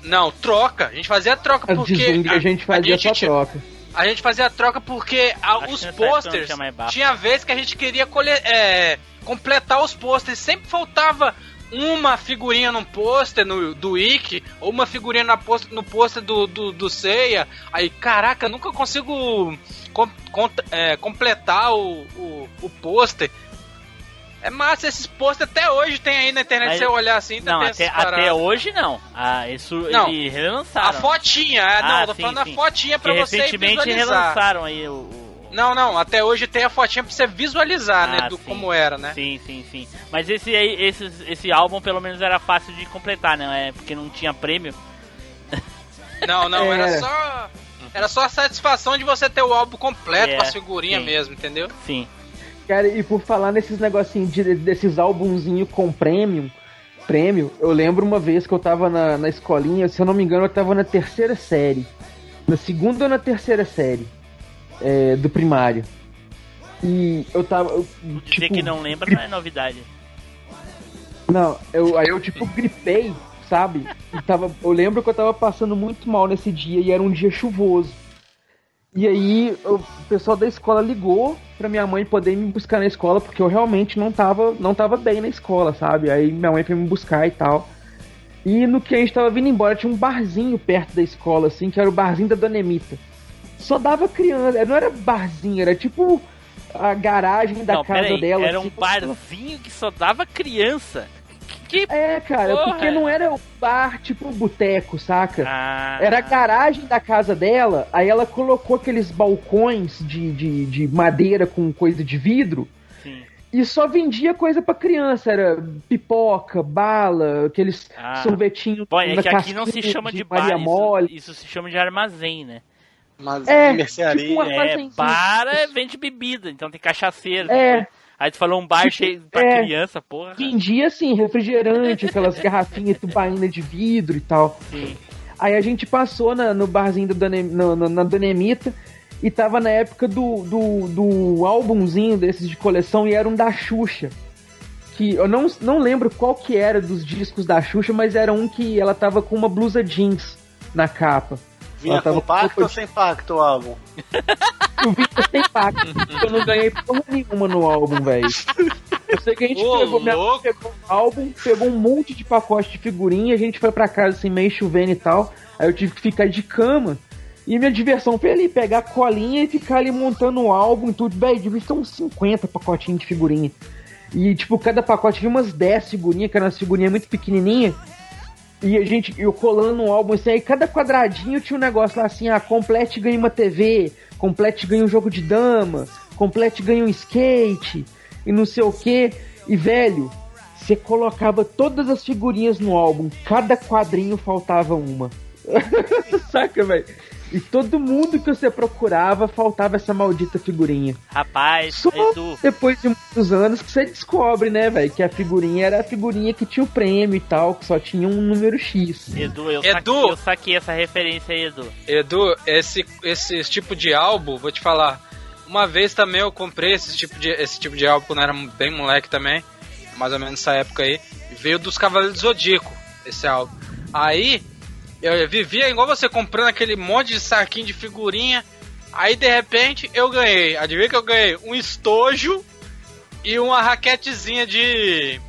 Não, troca. A gente fazia a troca porque. A, a gente fazia a gente, troca. A gente fazia a troca porque a, os posters. Tinha vezes que a gente queria colher, é, completar os posters. Sempre faltava uma figurinha no pôster no, do Wiki, ou uma figurinha na poster, no pôster do, do, do Seiya. Aí, caraca, nunca consigo com, com, é, completar o, o, o pôster. É massa, esses posters até hoje tem aí na internet, Mas, se você olhar assim, tá Não, até, até hoje não. Ah, isso não, eles relançaram. A fotinha, é, ah, não, tô sim, falando sim. a fotinha pra que você recentemente relançaram aí o não, não, até hoje tem a fotinha pra você visualizar, né, ah, né, do sim. como era, né? Sim, sim, sim. Mas esse aí, esse, esse álbum pelo menos era fácil de completar, né? É porque não tinha prêmio. Não, não, é. era só era só a satisfação de você ter o álbum completo é, com as figurinhas mesmo, entendeu? Sim. Cara, e por falar nesses negocinhos de, desses álbumzinhos com prêmio, prêmio, eu lembro uma vez que eu tava na, na escolinha, se eu não me engano, eu tava na terceira série. Na segunda ou na terceira série é, do primário. E eu tava. Eu, Dizer tipo, que não lembra não é novidade. Não, eu, aí eu tipo gripei, sabe? E tava, eu lembro que eu tava passando muito mal nesse dia e era um dia chuvoso. E aí o pessoal da escola ligou pra minha mãe poder me buscar na escola, porque eu realmente não tava, não tava bem na escola, sabe? Aí minha mãe foi me buscar e tal. E no que a gente tava vindo embora, tinha um barzinho perto da escola, assim, que era o barzinho da Dona Emita. Só dava criança, não era barzinho, era tipo a garagem da não, casa peraí, dela. Era assim, um barzinho que só dava criança. Que É, cara, Porra. porque não era o bar tipo boteco, saca? Ah, Era a garagem da casa dela, aí ela colocou aqueles balcões de, de, de madeira com coisa de vidro sim. e só vendia coisa pra criança. Era pipoca, bala, aqueles Ah. sorvetinhos. Bom, é que aqui não se chama de, Maria bar, isso, isso se chama de armazém, né? Mas É, mercearia. tipo um É, bar é, vende bebida, então tem cachaceiro. É. né? Aí tu falou um bar cheio pra é. criança, porra. Vendia assim, refrigerante, aquelas garrafinhas tubaína de vidro e tal. Sim. Aí a gente passou na- no barzinho da na, na, na Dona Emita e tava na época do, do, do álbumzinho desses de coleção e era um da Xuxa. Que eu não, não lembro qual que era dos discos da Xuxa, mas era um que ela tava com uma blusa jeans na capa. Vinha com pacto com ou sem pacto o álbum? Eu vi que tem pacto. eu não ganhei porra nenhuma no álbum, velho. Eu sei que a gente Ô, pegou, minha mãe pegou o álbum, pegou um monte de pacote de figurinha, a gente foi pra casa assim, meio chovendo e tal. Aí eu tive que ficar de cama. E minha diversão foi ali, pegar a colinha e ficar ali montando o álbum e tudo. Velho, devia ser uns 50 pacotinhos de figurinha. E, tipo, cada pacote vinha umas 10 figurinhas, que eram umas figurinhas muito pequenininhas. E a gente, eu colando um álbum assim, aí cada quadradinho tinha um negócio lá assim, ah, complete ganha uma TV, complete ganha um jogo de dama, complete ganha um skate, e não sei o que. E, velho, você colocava todas as figurinhas no álbum, cada quadrinho faltava uma. Saca, velho? E todo mundo que você procurava faltava essa maldita figurinha. Rapaz, Só Edu, depois de muitos anos que você descobre, né, velho, que a figurinha era a figurinha que tinha o prêmio e tal, que só tinha um número X. Edu, eu, Edu! Saquei, eu saquei essa referência aí, Edu. Edu, esse, esse tipo de álbum, vou te falar. Uma vez também eu comprei esse tipo de, esse tipo de álbum quando era bem moleque também, mais ou menos nessa época aí. Veio dos Cavaleiros do Zodíaco, esse álbum. Aí, eu vivia igual você comprando aquele monte de saquinho de figurinha. Aí de repente eu ganhei. Adivinha que eu ganhei? Um estojo e uma raquetezinha de.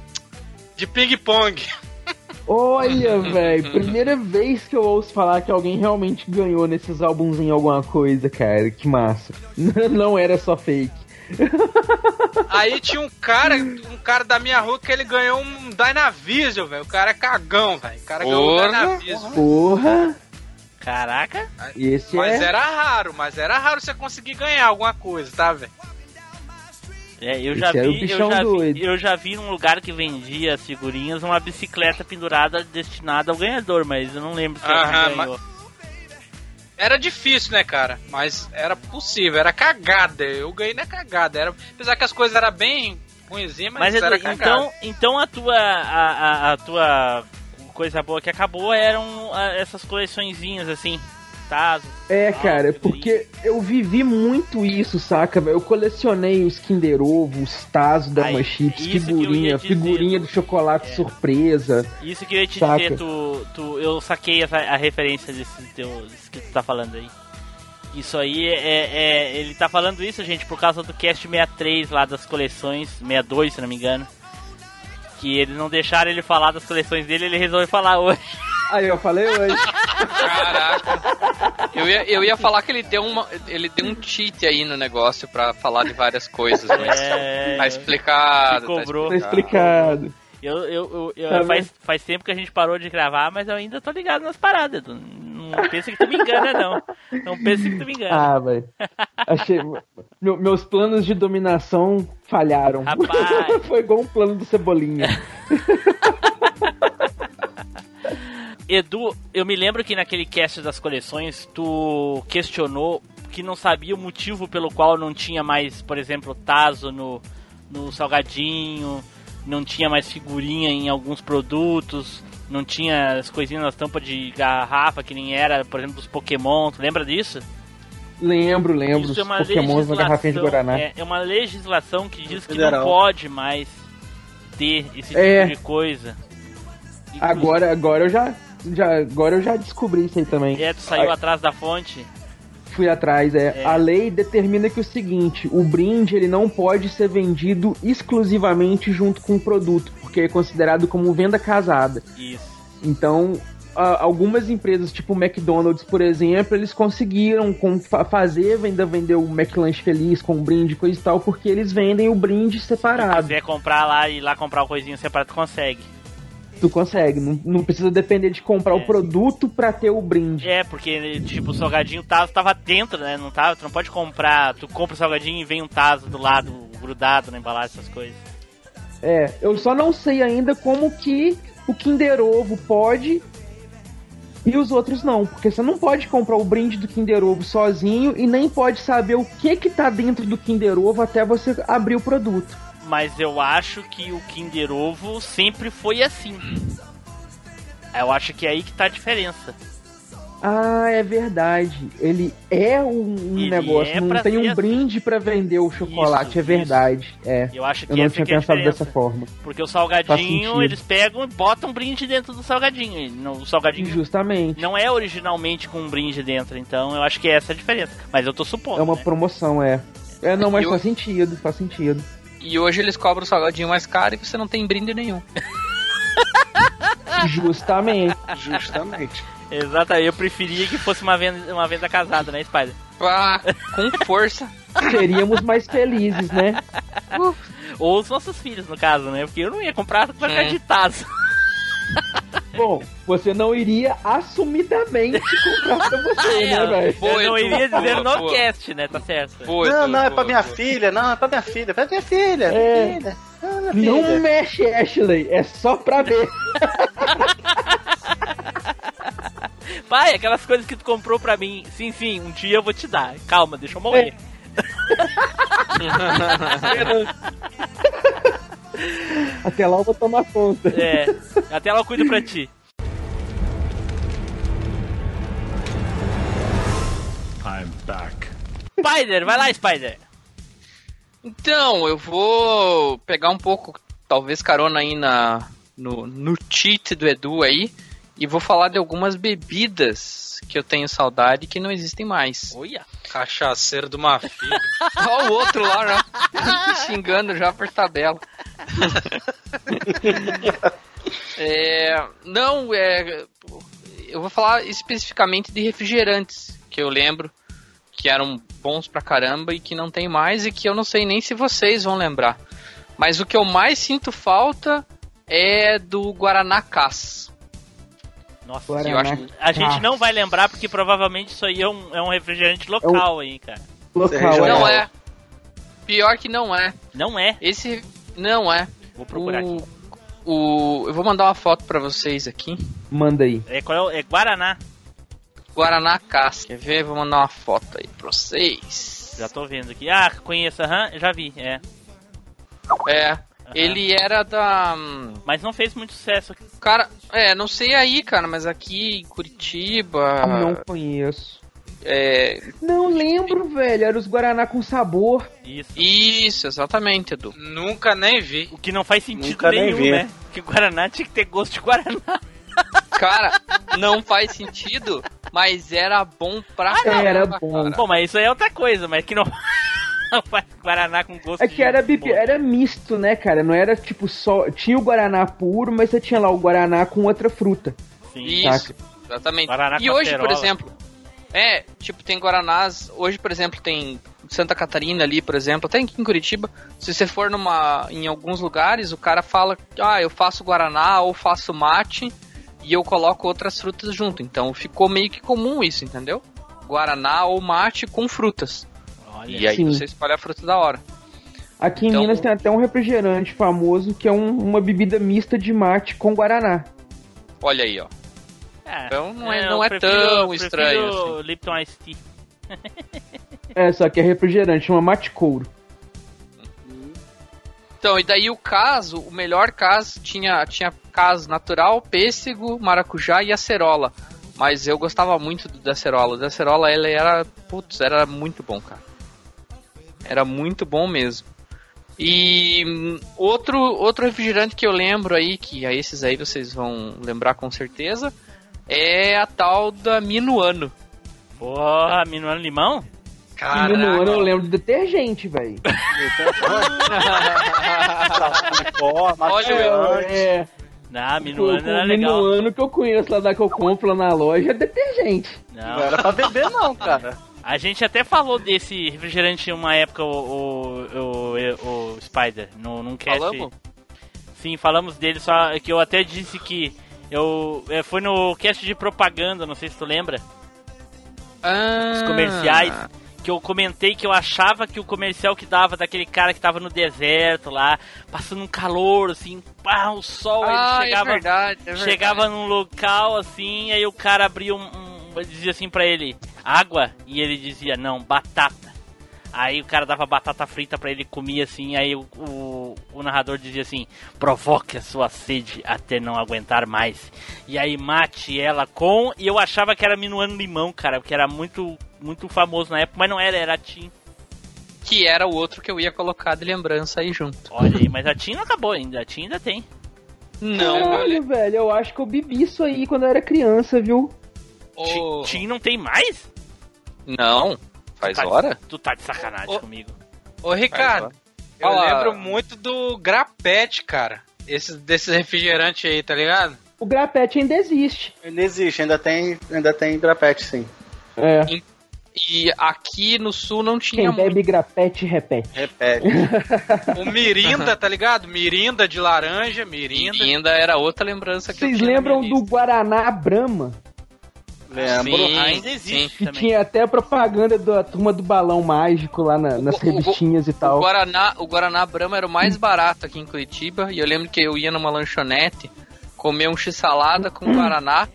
de ping-pong. Olha, velho, primeira vez que eu ouço falar que alguém realmente ganhou nesses álbuns em alguma coisa, cara. Que massa. Não era só fake. Aí tinha um cara, um cara da minha rua que ele ganhou um Dynavision, velho. O cara é cagão, velho. O cara ganhou um Porra. Dynavision. Porra! Caraca, E esse Mas é. era raro, mas era raro você conseguir ganhar alguma coisa, tá, velho? é, eu já vi, eu já doido. vi, eu já vi num lugar que vendia as figurinhas uma bicicleta pendurada destinada ao ganhador, mas eu não lembro se alguém ganhou. Era difícil, né, cara? Mas era possível, era cagada. Eu ganhei na cagada. Era, apesar que as coisas eram bem ruinzinhas, mas, Mas era cagada. então, então a tua a, a, a tua coisa boa que acabou eram ah, essas coleçõezinhas assim, Tazo. É, Ah, cara, porque eu vivi muito isso, saca, velho? Eu colecionei os Kinder Ovo, os Tazos da Aí, Chips, figurinha, dizer, figurinha do chocolate É. surpresa. Isso que eu ia te Saca. dizer, tu, tu, eu saquei essa, a referência desse teu, desse que tu tá falando aí. Isso aí é, é- Ele tá falando isso, gente, por causa do cast 63 lá das coleções, 62, se não me engano. Que eles não deixaram ele falar das coleções dele, ele resolveu falar hoje. Aí eu falei hoje. Caraca. Eu ia, eu ia falar que ele deu, uma, ele deu um cheat aí no negócio pra falar de várias coisas, mas É, tá explicado. se cobrou. Tá explicado. Eu, eu, eu, eu- Tá faz, faz tempo que a gente parou de gravar, mas eu ainda tô ligado nas paradas. Edu. Não pensa que tu me engana, não. Não pensa que tu me engana. Ah, velho. Achei. meu- meus planos de dominação falharam. Rapaz. Foi igual um plano do Cebolinha. Edu, eu me lembro que naquele cast das coleções tu questionou que não sabia o motivo pelo qual não tinha mais, por exemplo, Tazo no, no salgadinho, não tinha mais figurinha em alguns produtos, não tinha as coisinhas nas tampas de garrafa que nem era, por exemplo, dos Pokémon. Tu lembra disso? Lembro, lembro. Isso é uma Pokémon na garrafinha de Guaraná. É, é, uma legislação que diz que não pode mais ter esse tipo É. de coisa. Agora, agora eu já, já, agora eu já descobri isso aí também. É, tu saiu Ah, atrás da fonte. Fui atrás, é. É. A lei determina que o seguinte, o brinde ele não pode ser vendido exclusivamente junto com o produto, porque é considerado como venda casada. Isso. Então, algumas empresas, tipo o McDonald's, por exemplo, eles conseguiram fazer, ainda vender o McLanche Feliz com brinde e coisa e tal, porque eles vendem o brinde Se separado. quiser comprar lá e ir lá comprar o coisinho separado, consegue. Tu consegue, não, não precisa depender de comprar É. o produto pra ter o brinde. É, porque, tipo, o salgadinho Tazo tava dentro, né? Não tava, tu não pode comprar, tu compra o salgadinho e vem um Tazo do lado, grudado na embalagem, essas coisas. É, eu só não sei ainda como que o Kinder Ovo pode e os outros não, porque você não pode comprar o brinde do Kinder Ovo sozinho e nem pode saber o que que tá dentro do Kinder Ovo até você abrir o produto. Mas eu acho que o Kinder Ovo sempre foi assim. Eu acho que é aí que tá a diferença. Ah, é verdade. Ele é um, Ele negócio, é não tem um assim. brinde pra vender o chocolate, Isso, é verdade. É. Eu acho que Eu não tinha que é pensado dessa forma. Porque o salgadinho, eles pegam e botam um brinde dentro do salgadinho. E O salgadinho Justamente. não é originalmente com um brinde dentro, então eu acho que é essa a diferença. Mas eu tô supondo. É uma né? promoção, é. É, não, mas Eu- faz sentido, faz sentido. E hoje eles cobram o salgadinho mais caro e você não tem brinde nenhum. Justamente. Justamente. Exatamente, eu preferia que fosse uma venda, uma venda casada, né, Spider? Pá, com força. Seríamos mais felizes, né? Ou os nossos filhos, no caso, né? Porque eu não ia comprar pra ficar É. de tazo. Bom, você não iria assumidamente comprar pra você, É, né, velho? Eu não iria dizer boa, no cast, né? Tá certo. Boa, Não, não, é pra minha filha, não, é pra minha filha, pra minha filha, É. minha filha. Ah, Não filha. mexe, Ashley, é só pra ver. Pai, aquelas coisas que tu comprou pra mim. Sim, sim, um dia eu vou te dar. Calma, deixa eu morrer. Até lá eu vou tomar conta. É. Até ela cuida pra ti. I'm back. Spider, vai lá, Spider. Então, eu vou pegar um pouco, talvez carona aí na, no, no cheat do Edu aí, e vou falar de algumas bebidas que eu tenho saudade que não existem mais. Olha. Cachaceiro de uma filha. Olha o outro lá já, xingando já por tabela. É, não, é, eu vou falar especificamente de refrigerantes que eu lembro que eram bons pra caramba e que não tem mais e que eu não sei nem se vocês vão lembrar. Mas o que eu mais sinto falta é do Guaraná Cass. Nossa, Guaraná. eu acho- a gente Ah. não vai lembrar porque provavelmente isso aí é um, é um refrigerante local aí, cara. Local, Regional. Não é. é. Pior que não é. Não é. Esse não é. Vou procurar o, aqui. o, eu vou mandar uma foto pra vocês aqui. Manda aí. É, qual é, é Guaraná. Guaraná Cass. Quer ver? Vou mandar uma foto aí pra vocês. Já tô vendo aqui. Ah, conheço, aham, já vi, é. É. Ele era da. hum, Mas não fez muito sucesso. Cara, é, não sei aí, cara, mas aqui em Curitiba. Não conheço. É. Não lembro, velho. Era os Guaraná com sabor. Isso. Isso, exatamente, Edu. Nunca nem vi. O que não faz sentido Nunca nem nenhum, vi. né? Que Guaraná tinha que ter gosto de Guaraná. Cara, não faz sentido, mas era bom pra Ah, Era caramba, bom. cara. Bom, mas isso aí é outra coisa, mas que não, Guaraná com gosto É de... que era, bibi- era misto, né, cara? Não era tipo só. Tinha o Guaraná puro, mas você tinha lá o Guaraná com outra fruta. sim. Isso, exatamente. Guaraná e com hoje, por exemplo, é, tipo, tem Guaranás. Hoje, por exemplo, tem Santa Catarina ali, por exemplo, até aqui em Curitiba. Se você for numa, em alguns lugares, o cara fala, ah, eu faço Guaraná ou faço mate e eu coloco outras frutas junto. Então ficou meio que comum isso, entendeu? Guaraná ou mate com frutas. Olha, E aí Sim. você escolhe a fruta da hora. Aqui em Então- Minas tem até um refrigerante famoso que é um- uma bebida mista de mate com Guaraná. Olha aí, ó. é, Então não é, eu não é prefiro- tão estranho assim. Lipton Ice Tea. É, só que é refrigerante, chama mate couro. Então, e daí o caso, o melhor caso, tinha, tinha caso natural, pêssego, maracujá e acerola. Mas eu gostava muito do acerola. O acerola, ele era, putz, era muito bom, cara. Era muito bom mesmo. E hum, outro, outro refrigerante que eu lembro aí, que a esses aí vocês vão lembrar com certeza, é a tal da Minuano. Porra, Minuano Limão? Caraca. Minuano eu lembro de detergente, velho. Olha, é. Não, Minuano era legal. Minuano que eu conheço lá da que eu compro lá na loja é detergente. Não, não era pra beber não, cara. A gente até falou desse refrigerante em uma época, o, o, o, o Spider, no, num cast. Falamos? Sim, falamos dele, só que eu até disse que eu é, foi no cast de propaganda, não sei se tu lembra. Ah. Os comerciais que eu comentei que eu achava que o comercial que dava daquele cara que tava no deserto lá, passando um calor, assim, pá, o sol, ah, ele chegava, é verdade, é verdade. chegava num local assim, aí o cara abria um, um dizia assim para ele, água? E ele dizia, não, batata. Aí o cara dava batata frita para ele comer assim, aí o, o, o, narrador dizia assim: provoque a sua sede até não aguentar mais. E aí mate ela com. E eu achava que era Minuano Limão, cara, porque era muito, muito famoso na época, mas não era, era Tim. Que era o outro que eu ia colocar de lembrança aí junto. Olha aí, mas a Tim não acabou ainda, a Tim ainda tem. Não, Caralho, velho, eu acho que eu bebi isso aí quando eu era criança, viu? Oh. Tim não tem mais? Não, faz tá hora. De, tu tá de sacanagem comigo. Ô, Ricardo, eu lembro muito do Grapete, cara. Esse, desse refrigerante aí, tá ligado? O Grapete ainda existe. Ainda existe, ainda tem, ainda tem Grapete, sim. É. E, e aqui no sul não tinha Quem bebe muito... grapete, repete. Repete. o Mirinda, tá ligado? Mirinda de laranja, Mirinda. Mirinda era outra lembrança que Vocês lembram do Guaraná Brahma? Lembro. Sim, ainda existe sim. tinha até a propaganda da turma do balão mágico lá na, nas o, revistinhas o, e tal. O Guaraná, o Guaraná Brahma era o mais barato aqui em Curitiba. E eu lembro que eu ia numa lanchonete comer um x-salada com Guaraná.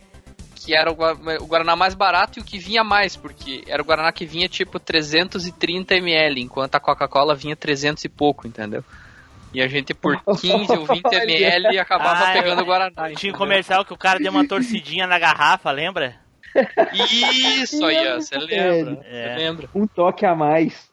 Que era o, o Guaraná mais barato e o que vinha mais, porque era o Guaraná que vinha tipo 330 ml, enquanto a Coca-Cola vinha 300 e pouco, entendeu? E a gente por 15 ou 20 ml acabava ah, pegando o Guaraná. Tinha um comercial que o cara deu uma torcidinha na garrafa, lembra? Isso aí, você lembra, é. lembra. Um toque a mais.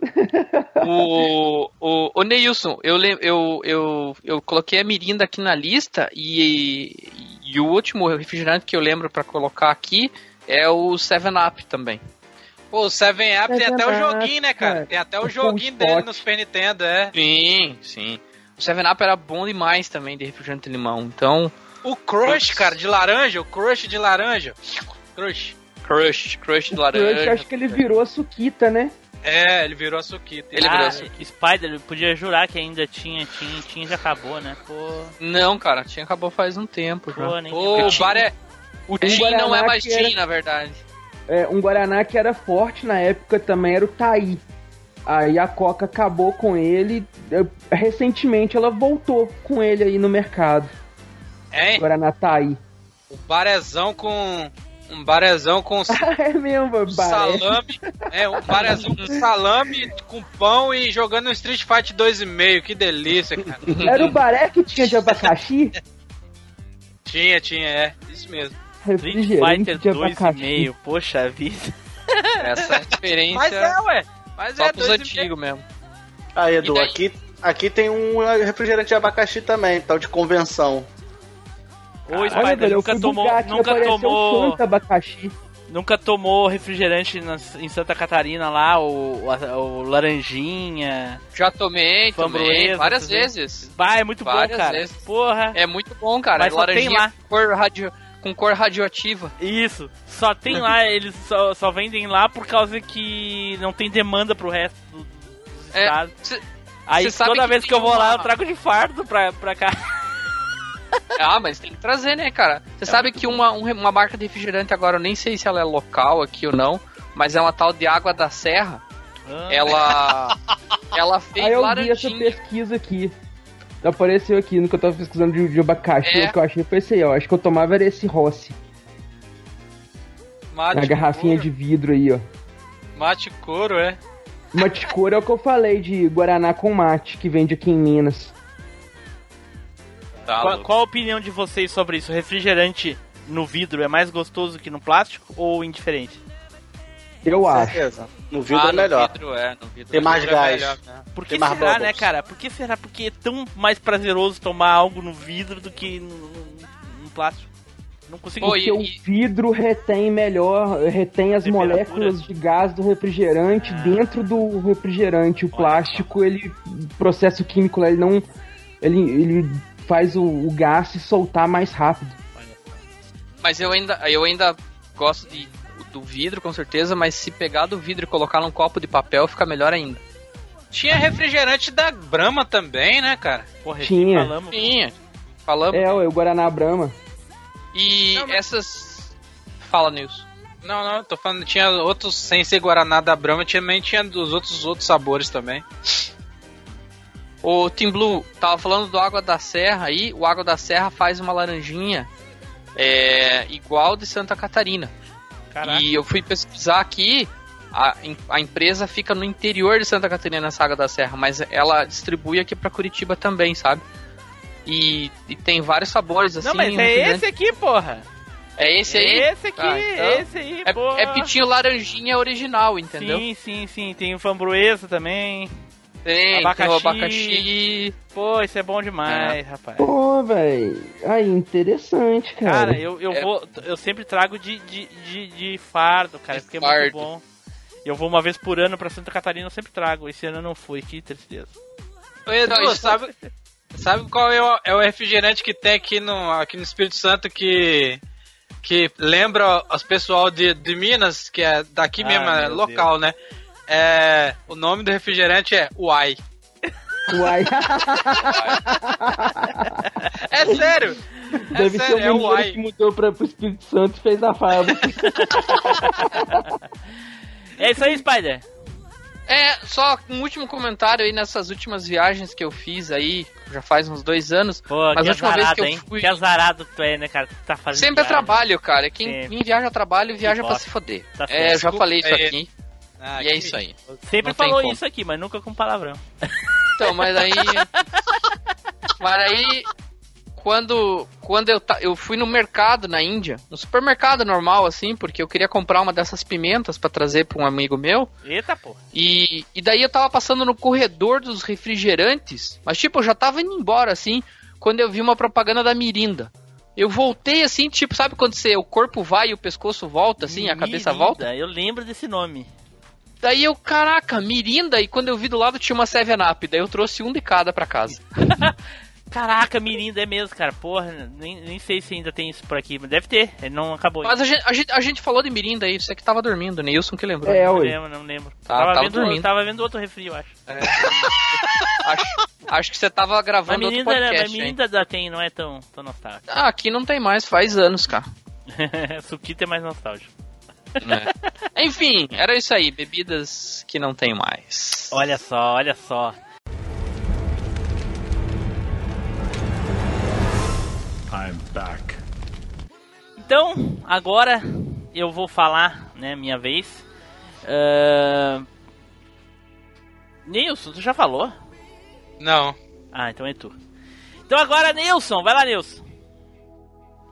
O, o, o Neilson, eu, eu, eu, eu coloquei a Mirinda aqui na lista e, e o último refrigerante que eu lembro para colocar aqui é o 7-Up também. Pô, o 7-Up tem até o joguinho, né, cara? Tem até o joguinho dele no Super Nintendo, é. Sim, sim. O 7-Up era bom demais também de refrigerante de limão, então... O Crush, cara, de laranja, o Crush de laranja. Crush. Crush, Crush de laranja. Crush, acho que ele virou a Suquita, né? É, ele virou a Suquita. Ele ah, virou a Suquita. Spider, podia jurar que ainda tinha, tinha, tinha já acabou, né? Pô. Não, cara, tinha acabou faz um tempo Pô, já. Nem Pô, o bar é... O um Tim não é mais Tim, na verdade. É, um Guaraná que era forte na época também era o Taí. Aí a Coca acabou com ele. Recentemente ela voltou com ele aí no mercado. É? Guaraná Taí. O barezão com um barezão com é mesmo, salame, é um barezão com salame com pão e jogando um Street Fighter 2,5, que delícia, cara. Era o baré que tinha de abacaxi? tinha, tinha, é, isso mesmo. Street Fighter 2,5, poxa vida. Essa é a diferença. Mas é, ué. Mas só é pros antigos mesmo. Aí, Edu, aqui, aqui tem um refrigerante de abacaxi também, tal de convenção. Ô, Spider, Olha, velho, nunca tomou. Nunca tomou. Um abacaxi. Nunca tomou refrigerante na, em Santa Catarina lá, o, o, o Laranjinha. Já tomei, tomei várias vezes. Vai, é muito várias bom, cara. Vezes. Porra. É muito bom, cara. Mas Laranjinha tem lá. Com cor, radio, com cor radioativa. Isso. Só tem lá, eles só, só vendem lá por causa que não tem demanda pro resto do, do é, estado. Cê, Aí cê toda vez que, que eu vou uma... lá, eu trago de fardo pra, pra cá. ah, mas tem que trazer, né, cara? Você é sabe que uma, uma marca de refrigerante agora, eu nem sei se ela é local aqui ou não, mas é uma tal de Água da Serra. Ah. Ela. ela fez Aí eu laranjinha. vi essa pesquisa aqui. Apareceu aqui no que eu tava pesquisando de, de abacaxi. É. O que eu achei foi esse aí, ó. Acho que eu tomava era esse Rossi. Mate Na garrafinha couro. de vidro aí, ó. Mate couro, é? Mate cor é o que eu falei de Guaraná com mate, que vende aqui em Minas. Tá qual, qual, a opinião de vocês sobre isso? Refrigerante no vidro é mais gostoso que no plástico ou indiferente? Eu Com acho. Certeza. No vidro ah, é melhor. Vidro é, no vidro Tem mais é gás. Melhor, né? Por que será, bubbles. né, cara? Por que será? Porque é tão mais prazeroso tomar algo no vidro do que no, no plástico. Não consigo Porque e, o vidro retém melhor, retém as moléculas de gás do refrigerante ah. dentro do refrigerante. O plástico, ele processo químico, ele não ele, ele faz o, o gás se soltar mais rápido. Mas eu ainda eu ainda gosto de do vidro, com certeza, mas se pegar do vidro e colocar num copo de papel, fica melhor ainda. Tinha refrigerante da Brahma também, né, cara? Porra, Tinha. Falamos. Tinha. Falamos. É, o Guaraná Brahma. E não, mas... essas. Fala, Nilson. Não, não, tô falando, tinha outros, sem ser Guaraná da Brahma, também tinha dos outros, outros sabores também. O Team Blue tava falando do Água da Serra aí, o Água da Serra faz uma laranjinha é, igual de Santa Catarina. Caraca. E eu fui pesquisar aqui, a, a, empresa fica no interior de Santa Catarina, na Saga da Serra, mas ela distribui aqui para Curitiba também, sabe? E, e, tem vários sabores assim. Não, mas é esse aqui, porra. É esse aí? Esse aqui, ah, então esse aí, é, porra. É pitinho laranjinha original, entendeu? Sim, sim, sim. Tem o framboesa também. Tem, abacaxi. tem o abacaxi. Pô, isso é bom demais, é. rapaz. Pô, velho. Aí, interessante, cara. Cara, eu, eu é. vou. Eu sempre trago de, de, de, de fardo, cara, de porque fardo. é muito bom. Eu vou uma vez por ano pra Santa Catarina, eu sempre trago. Esse ano eu não fui, que tristeza. Edu, sabe, sabe qual é o, é o refrigerante que tem aqui no, aqui no Espírito Santo que que lembra os pessoal de, de Minas, que é daqui ah, mesmo, é local, Deus. né? É, o nome do refrigerante é Uai. Uai. é sério. É Deve sério, ser o é Uai. que mudou para o Espírito Santo e fez a fábrica. é isso aí, Spider. É, só um último comentário aí nessas últimas viagens que eu fiz aí, já faz uns dois anos. Pô, mas a última azarado, vez que eu hein? fui. Que azarado tu é, né, cara? Tu tá fazendo. Sempre é trabalho, cara. Quem, quem viaja a trabalho, viaja para se foder. Tá é, eu já falei isso aqui. Ah, e é isso aí. Sempre Não falou isso aqui, mas nunca com palavrão. Então, mas aí. mas aí. Quando, quando eu, eu fui no mercado na Índia, no supermercado normal, assim, porque eu queria comprar uma dessas pimentas para trazer pra um amigo meu. Eita, pô. E, e daí eu tava passando no corredor dos refrigerantes, mas tipo, eu já tava indo embora, assim, quando eu vi uma propaganda da Mirinda. Eu voltei assim, tipo, sabe quando você, o corpo vai e o pescoço volta, assim, Mirinda, a cabeça volta? Eu lembro desse nome. Daí eu, caraca, Mirinda, e quando eu vi do lado tinha uma 7-Up, daí eu trouxe um de cada pra casa. Caraca, Mirinda é mesmo, cara. Porra, nem, nem sei se ainda tem isso por aqui, mas deve ter, ele não acabou. Mas a gente, a gente, a, gente, falou de Mirinda aí, você que tava dormindo, Nilson que lembrou. É, não lembro, não lembro. Tá, tava, tava, vendo, dormindo. tava vendo outro refri, eu acho. É. acho. Acho que você tava gravando mas Mirinda, outro podcast. Mas Mirinda ainda tem, não é tão, tão nostálgico. Ah, aqui não tem mais, faz anos, cara. Suquita é mais nostálgico. É. Enfim, era isso aí. Bebidas que não tem mais. Olha só, olha só. I'm back. Então, agora eu vou falar, né, minha vez. Uh... Nilson, tu já falou? Não. Ah, então é tu. Então agora, Nilson, vai lá, Nilson.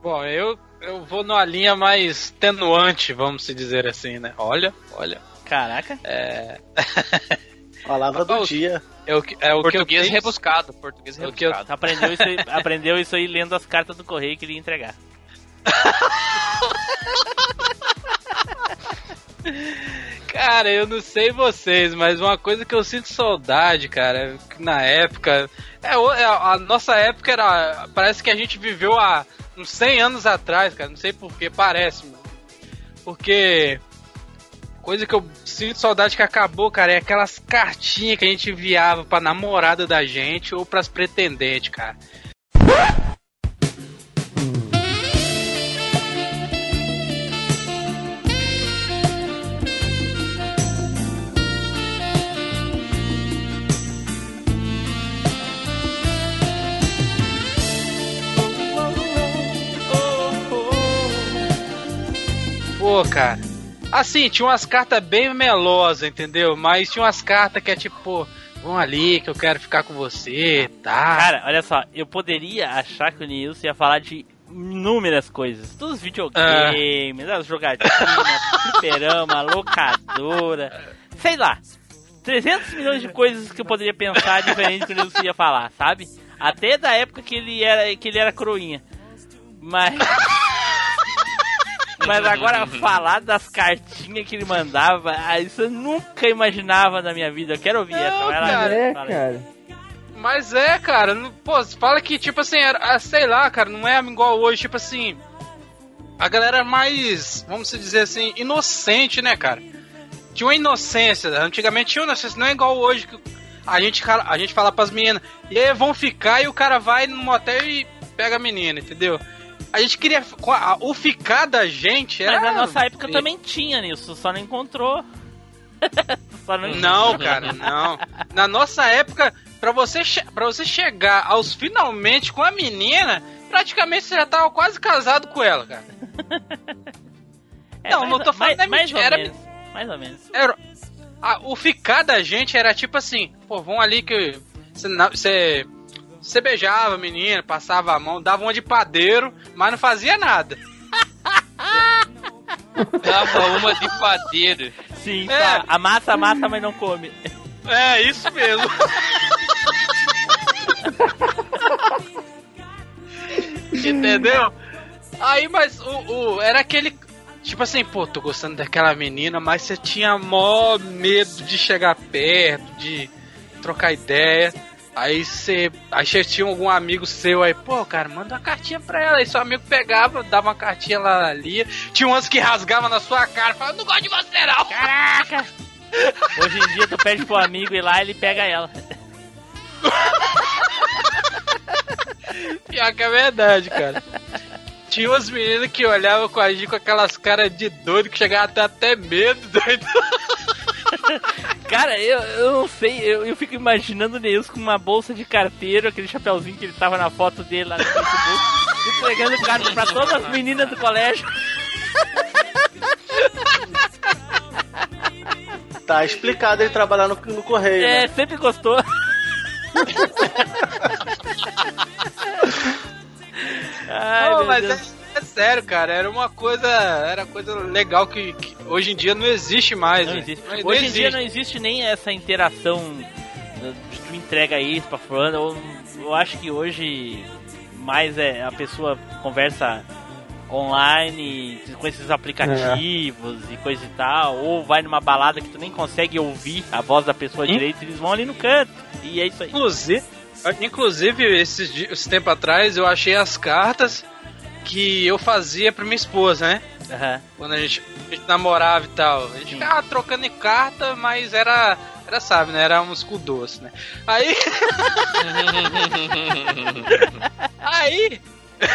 Bom, eu eu vou numa linha mais tenuante, vamos se dizer assim, né? Olha, olha. Caraca. É. Palavra do dia. É o, que, é o português que eu rebuscado. Português rebuscado. Eu... Aprendeu, isso aí, aprendeu isso aí lendo as cartas do correio que ele ia entregar. Cara, eu não sei vocês, mas uma coisa que eu sinto saudade, cara, na época. É, é a nossa época era. Parece que a gente viveu há uns 100 anos atrás, cara. Não sei porquê, parece, mano. Porque. Coisa que eu sinto saudade que acabou, cara, é aquelas cartinhas que a gente enviava pra namorada da gente ou pras pretendentes, cara. Pô, cara. Assim, tinha umas cartas bem melosas, entendeu? Mas tinha umas cartas que é tipo, vão ali que eu quero ficar com você, tá? Cara, olha só, eu poderia achar que o Nilson ia falar de inúmeras coisas. Dos videogames, das jogadinhas, fliperama, locadora, sei lá. 300 milhões de coisas que eu poderia pensar diferente do que o Nilson ia falar, sabe? Até da época que ele era, que ele era croinha. Mas. Mas agora falar das cartinhas que ele mandava, ah, isso eu nunca imaginava na minha vida. Eu quero ouvir Não, essa. Vai lá, cara, É, cara. Mas é, cara, não- pô, você fala que, tipo assim, era, ah, sei lá, cara, não é igual hoje, tipo assim. A galera mais, vamos dizer assim, inocente, né, cara? Tinha uma inocência, antigamente tinha uma inocência, não é igual hoje que a gente, fala- a gente fala pras meninas, e aí vão ficar e o cara vai no motel e pega a menina, entendeu? A gente queria. O ficar da gente era. Mas na nossa época também tinha nisso, só não encontrou. só não Não, cara, não. Na nossa época, pra você, pra você chegar aos finalmente com a menina, praticamente você já tava quase casado com ela, cara. É, Não, mais não tô falando mais, da mais ou era menos. Mais ou menos. Era, a- o ficar da gente era tipo assim, pô, vão ali que você, você, beijava a menina, passava a mão, dava uma de padeiro, mas não fazia nada. Dava uma de padeiro. Sim, É. tá. Amassa, amassa, mas não come. É, isso mesmo. Entendeu? Aí, mas o, o- era aquele. Tipo assim, pô, tô gostando daquela menina, mas você tinha mó medo de chegar perto, de trocar ideia. Aí você. Aí você tinha algum amigo seu aí, pô, cara, manda uma cartinha pra ela. Aí seu amigo pegava, dava uma cartinha lá ali. Tinha umas que rasgavam na sua cara, falava, não gosto de você não! Caraca! Hoje em dia tu pede pro amigo ir lá e ele pega ela. Pior que é verdade, cara. Tinha umas meninas que olhavam com a gente com aquelas caras de doido que chegavam até, até medo, doido. Cara, eu, eu não sei, eu, eu fico imaginando o Neils com uma bolsa de carteiro, aquele chapeuzinho que ele tava na foto dele lá no Facebook, entregando carta pra todas as meninas do colégio. Tá explicado ele trabalhar no, no correio. É, né? sempre gostou. Ai, meu mas Deus. é, é sério, cara. Era uma coisa. Era coisa legal que, que hoje em dia não existe mais. Não né? existe. Não- não Hoje em dia não existe nem essa interação uh, de tu entrega isso pra fulano. Eu, eu acho que hoje mais é a pessoa conversa online com esses aplicativos e coisa e tal, ou vai numa balada que tu nem consegue ouvir a voz da pessoa Hum? direito, eles vão ali no canto. E é isso aí. Inclusive, inclusive esses, esse tempo atrás eu achei as cartas que eu fazia pra minha esposa, né? Aham. Quando a gente, a gente namorava e tal. A gente Sim. ficava trocando em carta, mas era. Era, sabe, né? Era uns cu doce, né? Aí. aí. Ai,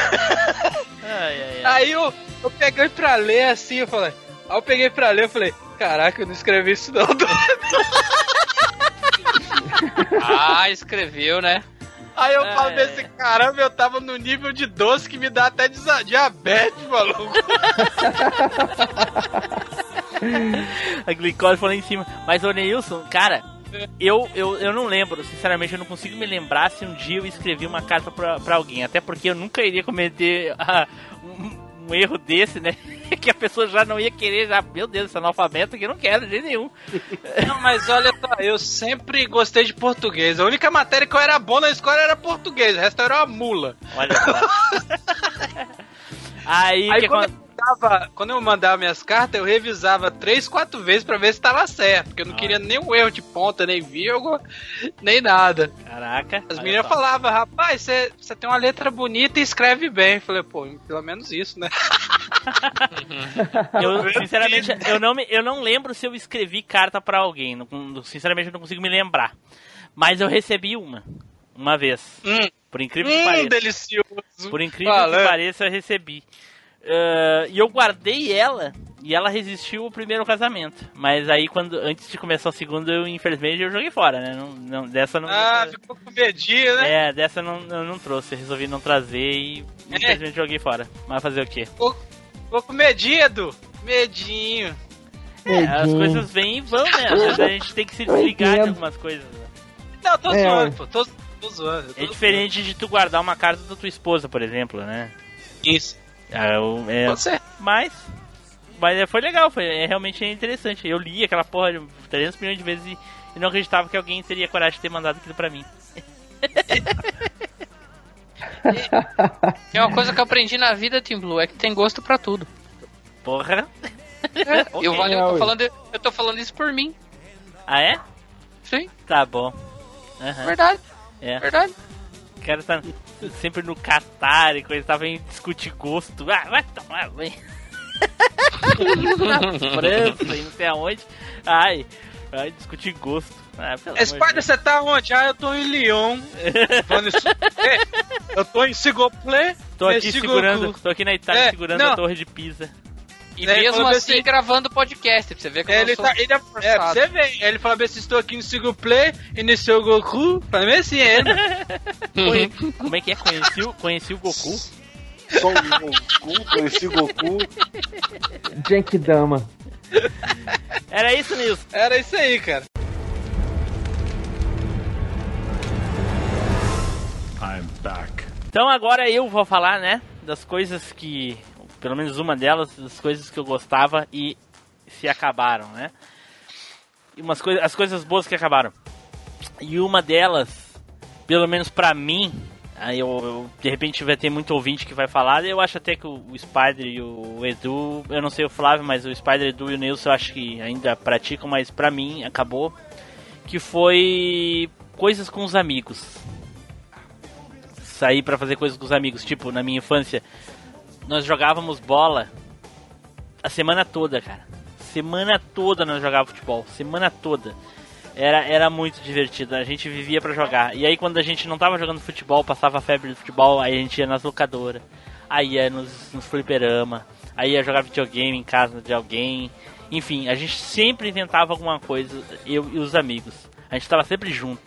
ai, ai. Aí eu, eu peguei pra ler assim, eu falei. Aí eu peguei pra ler, eu falei, caraca, eu não escrevi isso não. Ah, escreveu, né? Aí eu É. falo desse caramba, eu tava no nível de doce que me dá até diabetes, maluco. A glicose foi lá em cima. Mas, ô Neilson, cara, eu, eu, eu não lembro, sinceramente, eu não consigo me lembrar se um dia eu escrevi uma carta pra, pra alguém. Até porque eu nunca iria cometer ah, um, um erro desse, né? que a pessoa já não ia querer, já, meu Deus, esse analfabeto aqui eu não quero de nenhum. Não, mas olha só, eu sempre gostei de português. A única matéria que eu era bom na escola era português, o resto era uma mula. Olha só. Aí, Aí que quando mandava, quando eu mandava minhas cartas, eu revisava três, quatro vezes pra ver se tava certo. Porque eu não Olha. queria nenhum erro de ponta, nem vírgula, nem nada. Caraca. As meninas falavam, rapaz, você tem uma letra bonita e escreve bem. Eu falei, pô, pelo menos isso, né? Eu, sinceramente, eu não, me, eu não lembro se eu escrevi carta pra alguém. Não- sinceramente, eu não consigo me lembrar. Mas eu recebi uma. Uma vez. Hum, Por incrível que hum pareça. delicioso. Por incrível Falando. que pareça, eu recebi. Ah, e eu guardei ela e ela resistiu ao primeiro casamento. Mas aí, quando antes de começar o segundo, eu infelizmente eu joguei fora, né? Não, não- dessa não. Ah, ficou com medinho, né? é, dessa eu não, eu não trouxe. Resolvi não trazer e infelizmente joguei fora. Mas fazer o quê? Ficou, ficou com medinho, Edu. Medinho. É, as coisas vêm e vão, né? Às vezes a gente tem que se desligar de algumas coisas. Né? Não, tô é. zoando, pô. Tô, tô zoando. Tô é diferente zoando. de tu guardar uma carta da tua esposa, por exemplo, né? Isso. É, é, Pode ser. Mas, mas é, foi legal, foi é, realmente interessante. Eu li aquela porra 300 milhões de vezes e, e não acreditava que alguém teria coragem de ter mandado aquilo pra mim. e, é uma coisa que eu aprendi na vida, Team Blue, é que tem gosto pra tudo. Porra. É, okay. eu, eu, tô falando, eu tô falando isso por mim. Ah, é? Sim. Tá bom. Uhum. Verdade. É. Verdade. O cara tá sempre no Qatar e coisa, tava em discutir gosto. Ah, vai tomar, vai. Na França e não sei aonde. Ai, vai discutir gosto. Ah, Spider, você tá onde? Ah, eu tô em Lyon. eu tô em Sigoplé. Tô aqui segurando, tô aqui na Itália é, segurando não. a torre de Pisa. E é, mesmo assim, assim, gravando podcast, pra você ver como ele tá, ele é, é, pra você ver. Ele falou assim, estou aqui no single play e no seu Goku. Pra mim assim, é ele. como é que é? Conheci, conheci o Goku? Sou o Goku, conheci o Goku. Genkidama. Era isso, Nilson. Era isso aí, cara. I'm back. Então agora eu vou falar, né, das coisas que pelo menos uma delas, as coisas que eu gostava e se acabaram, né? E umas coisas, as coisas boas que acabaram. E uma delas, pelo menos para mim, aí eu, eu, de repente vai ter muito ouvinte que vai falar, eu acho até que o, o Spider e o Edu, eu não sei o Flávio, mas o Spider, Edu e o Nilson eu acho que ainda praticam, mas para mim acabou que foi coisas com os amigos. Sair para fazer coisas com os amigos, tipo, na minha infância, nós jogávamos bola a semana toda, cara. Semana toda nós jogávamos futebol, semana toda. Era, era muito divertido, a gente vivia para jogar. E aí quando a gente não tava jogando futebol, passava a febre do futebol, aí a gente ia nas locadoras, aí ia nos, nos fliperama, aí ia jogar videogame em casa de alguém. Enfim, a gente sempre inventava alguma coisa, eu e os amigos. A gente tava sempre junto.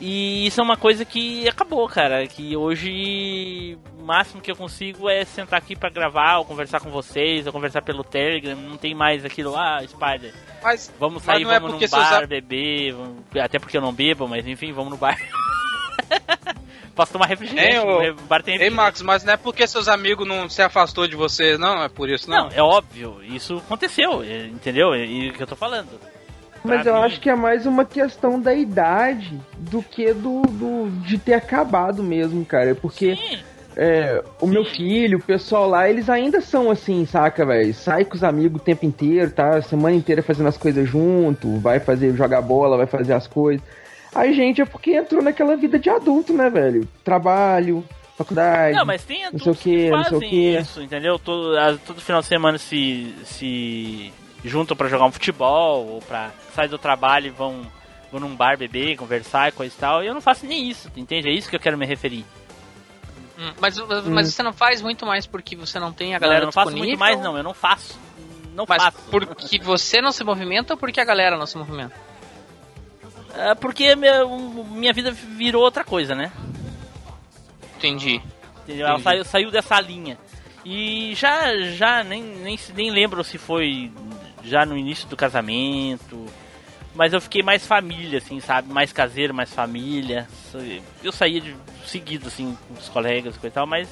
E isso é uma coisa que acabou, cara. Que hoje o máximo que eu consigo é sentar aqui para gravar, ou conversar com vocês, ou conversar pelo Telegram. Não tem mais aquilo, ah, Spider. Mas, vamos sair, mas é vamos é num bar, seus... beber. Até porque eu não bebo, mas enfim, vamos no bar. Posso tomar refrigerante. Ei, o bar tem refrigerante. Ei, Marcos, mas não é porque seus amigos não se afastou de você, não? É por isso, não? Não, é óbvio. Isso aconteceu, entendeu? E o que eu tô falando. Mas eu mim. acho que é mais uma questão da idade do que do, do de ter acabado mesmo, cara. Porque é, o Sim. meu filho, o pessoal lá, eles ainda são assim, saca, velho? Sai com os amigos o tempo inteiro, tá? A semana inteira fazendo as coisas junto, vai fazer, jogar bola, vai fazer as coisas. A gente é porque entrou naquela vida de adulto, né, velho? Trabalho, faculdade. Não, mas tem não sei o que, não sei o que. Isso, entendeu? Todo, todo final de semana se, se juntam para jogar um futebol ou para sair do trabalho e vão, vão num bar beber, conversar e coisa e tal. E eu não faço nem isso, entende? É isso que eu quero me referir. Hum, mas, mas hum. você não faz muito mais porque você não tem a galera não, eu não faço muito mais não, eu não faço. Não mas faço. porque você não se movimenta ou porque a galera não se movimenta? É porque minha, minha vida virou outra coisa, né? Entendi. Entendeu? Ela saiu, saiu dessa linha. E já, já nem, nem, nem lembro se foi já no início do casamento. Mas eu fiquei mais família, assim, sabe? Mais caseiro, mais família. Eu saía de seguido, assim, com os colegas e tal, mas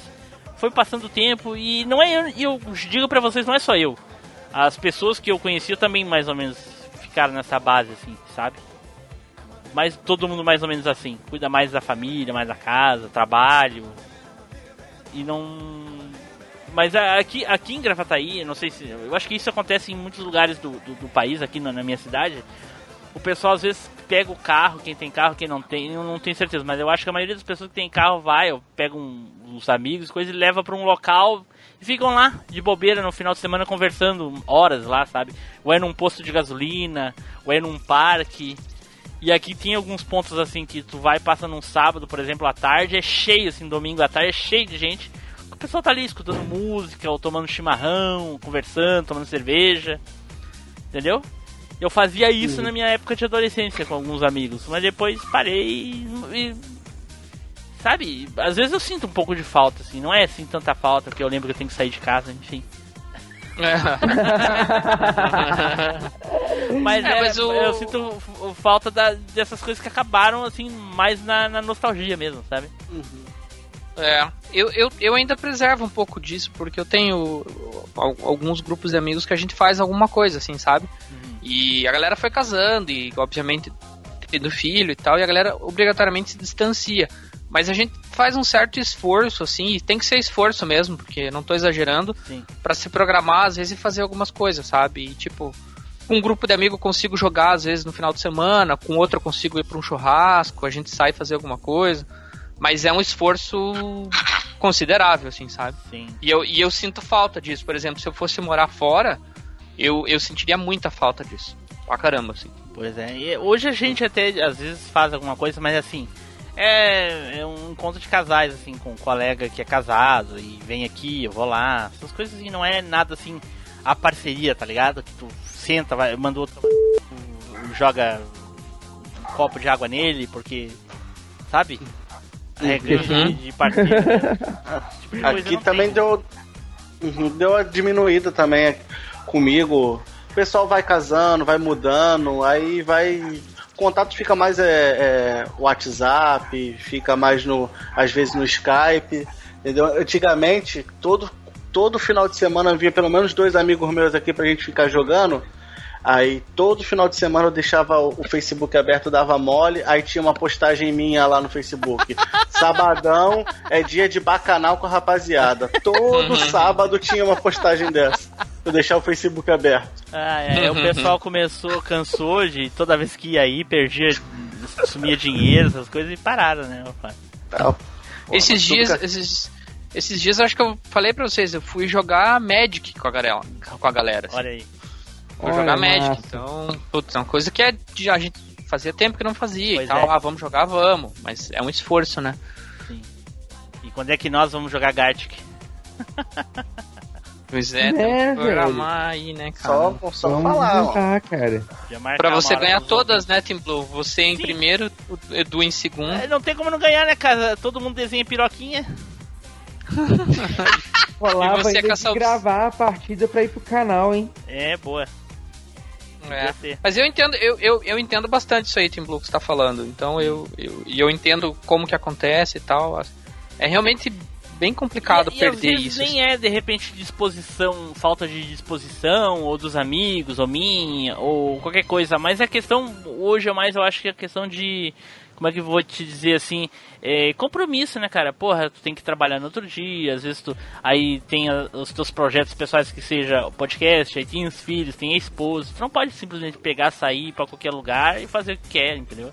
foi passando o tempo e não é. E eu digo para vocês, não é só eu. As pessoas que eu conheci também mais ou menos ficaram nessa base, assim, sabe? Mas todo mundo mais ou menos assim. Cuida mais da família, mais da casa, trabalho. E não mas aqui, aqui em Gravataí, não sei se. Eu acho que isso acontece em muitos lugares do, do, do país, aqui na, na, minha cidade. O pessoal às vezes pega o carro, quem tem carro, quem não tem, eu não tenho certeza, mas eu acho que a maioria das pessoas que tem carro vai, pega um, uns amigos, coisa, e leva para um local e ficam lá de bobeira no final de semana conversando horas lá, sabe? Ou é num posto de gasolina, ou é num parque. E aqui tem alguns pontos assim que tu vai passa num sábado, por exemplo, à tarde, é cheio assim, domingo à tarde é cheio de gente pessoal tá ali escutando música, ou tomando chimarrão, conversando, tomando cerveja. Entendeu? Eu fazia isso uhum. na minha época de adolescência com alguns amigos, mas depois parei e, e, Sabe, às vezes eu sinto um pouco de falta, assim, não é assim tanta falta, porque eu lembro que eu tenho que sair de casa, enfim. mas, é, é, mas o... eu sinto falta da, dessas coisas que acabaram, assim, mais na, na nostalgia mesmo, sabe? Uhum. É, eu, eu, eu ainda preservo um pouco disso, porque eu tenho alguns grupos de amigos que a gente faz alguma coisa, assim, sabe? Uhum. E a galera foi casando e, obviamente, tendo filho e tal, e a galera obrigatoriamente se distancia. Mas a gente faz um certo esforço, assim, e tem que ser esforço mesmo, porque não tô exagerando, para se programar, às vezes, e fazer algumas coisas, sabe? E, tipo, com um grupo de amigos eu consigo jogar, às vezes, no final de semana, com outro eu consigo ir para um churrasco, a gente sai fazer alguma coisa. Mas é um esforço considerável, assim, sabe? Sim. E eu, e eu sinto falta disso. Por exemplo, se eu fosse morar fora, eu, eu sentiria muita falta disso. Pra caramba, assim. Pois é. E hoje a gente até às vezes faz alguma coisa, mas assim. É, é um encontro de casais, assim, com um colega que é casado e vem aqui, eu vou lá. Essas coisas assim, não é nada assim, a parceria, tá ligado? Que tu senta, vai, manda outro, joga um copo de água nele, porque. Sabe? Regra uhum. de, partida. tipo Aqui também deu, uhum, deu uma diminuída também comigo. O pessoal vai casando, vai mudando, aí vai. O contato fica mais é, é, WhatsApp, fica mais no. às vezes no Skype. Entendeu? Antigamente, todo, todo final de semana havia pelo menos dois amigos meus aqui pra gente ficar jogando. Aí todo final de semana eu deixava o Facebook aberto, dava mole, aí tinha uma postagem minha lá no Facebook. Sabadão é dia de bacanal com a rapaziada. Todo uhum. sábado tinha uma postagem dessa. Eu deixar o Facebook aberto. Ah, é. O pessoal começou, cansou de toda vez que ia aí, perdia, sumia dinheiro, essas coisas e pararam, né, rapaz? Tá. esses dias, esses, esses dias eu acho que eu falei pra vocês, eu fui jogar Magic com a galera. Com a galera assim. Olha aí. Vou jogar Magic. Massa. Então, putz, é uma coisa que é, a gente fazia tempo que não fazia pois e tal. É. Ah, vamos jogar, vamos. Mas é um esforço, né? Sim. E quando é que nós vamos jogar Gartic? Pois é, é programar aí, né, cara? Só, só Vamos falar, ó. cara. Pra você ganhar todas, né, Team Blue? Você em Sim. primeiro, o Edu em segundo. É, não tem como não ganhar, né, cara? Todo mundo desenha piroquinha. Rolava e você ainda de gravar a partida pra ir pro canal, hein? É, boa. É. Mas eu entendo, eu, eu, eu entendo bastante isso aí, Tim Blue, que você tá falando. Então eu, eu, eu entendo como que acontece e tal. É realmente bem complicado e, perder e isso. Nem é de repente disposição, falta de disposição, ou dos amigos, ou minha, ou qualquer coisa. Mas a questão hoje é mais, eu acho que é a questão de como é que eu vou te dizer assim, é, compromisso, né, cara? Porra, tu tem que trabalhar no outro dia, às vezes tu aí tem a, os teus projetos pessoais que seja podcast, aí tem os filhos, tem a esposa, tu não pode simplesmente pegar, sair para qualquer lugar e fazer o que quer, entendeu?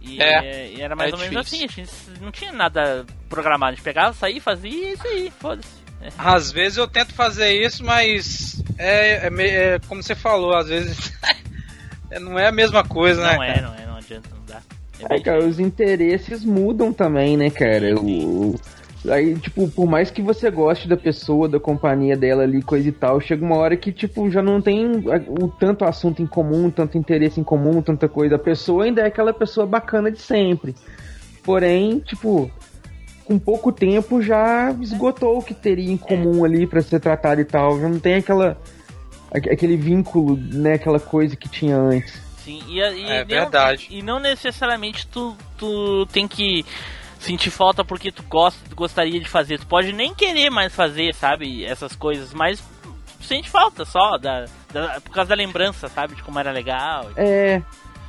E, é, e era mais é ou menos assim, a gente não tinha nada programado, a gente pegava, saía, fazia isso aí, foda-se. É. Às vezes eu tento fazer isso, mas é, é, é como você falou, às vezes não é a mesma coisa, não né? Não é, não é, não adianta, não. É, cara, os interesses mudam também, né, cara? O, aí, tipo, por mais que você goste da pessoa, da companhia dela ali, coisa e tal, chega uma hora que, tipo, já não tem o tanto assunto em comum, tanto interesse em comum, tanta coisa. A pessoa ainda é aquela pessoa bacana de sempre. Porém, tipo, com pouco tempo já esgotou o que teria em comum ali para ser tratado e tal. Já não tem aquela aquele vínculo, né, aquela coisa que tinha antes. Sim, e, e é verdade. E não necessariamente tu, tu tem que sentir falta porque tu gosta, tu gostaria de fazer. Tu pode nem querer mais fazer, sabe, essas coisas, mas sente falta só da, da, por causa da lembrança, sabe, de como era legal. É.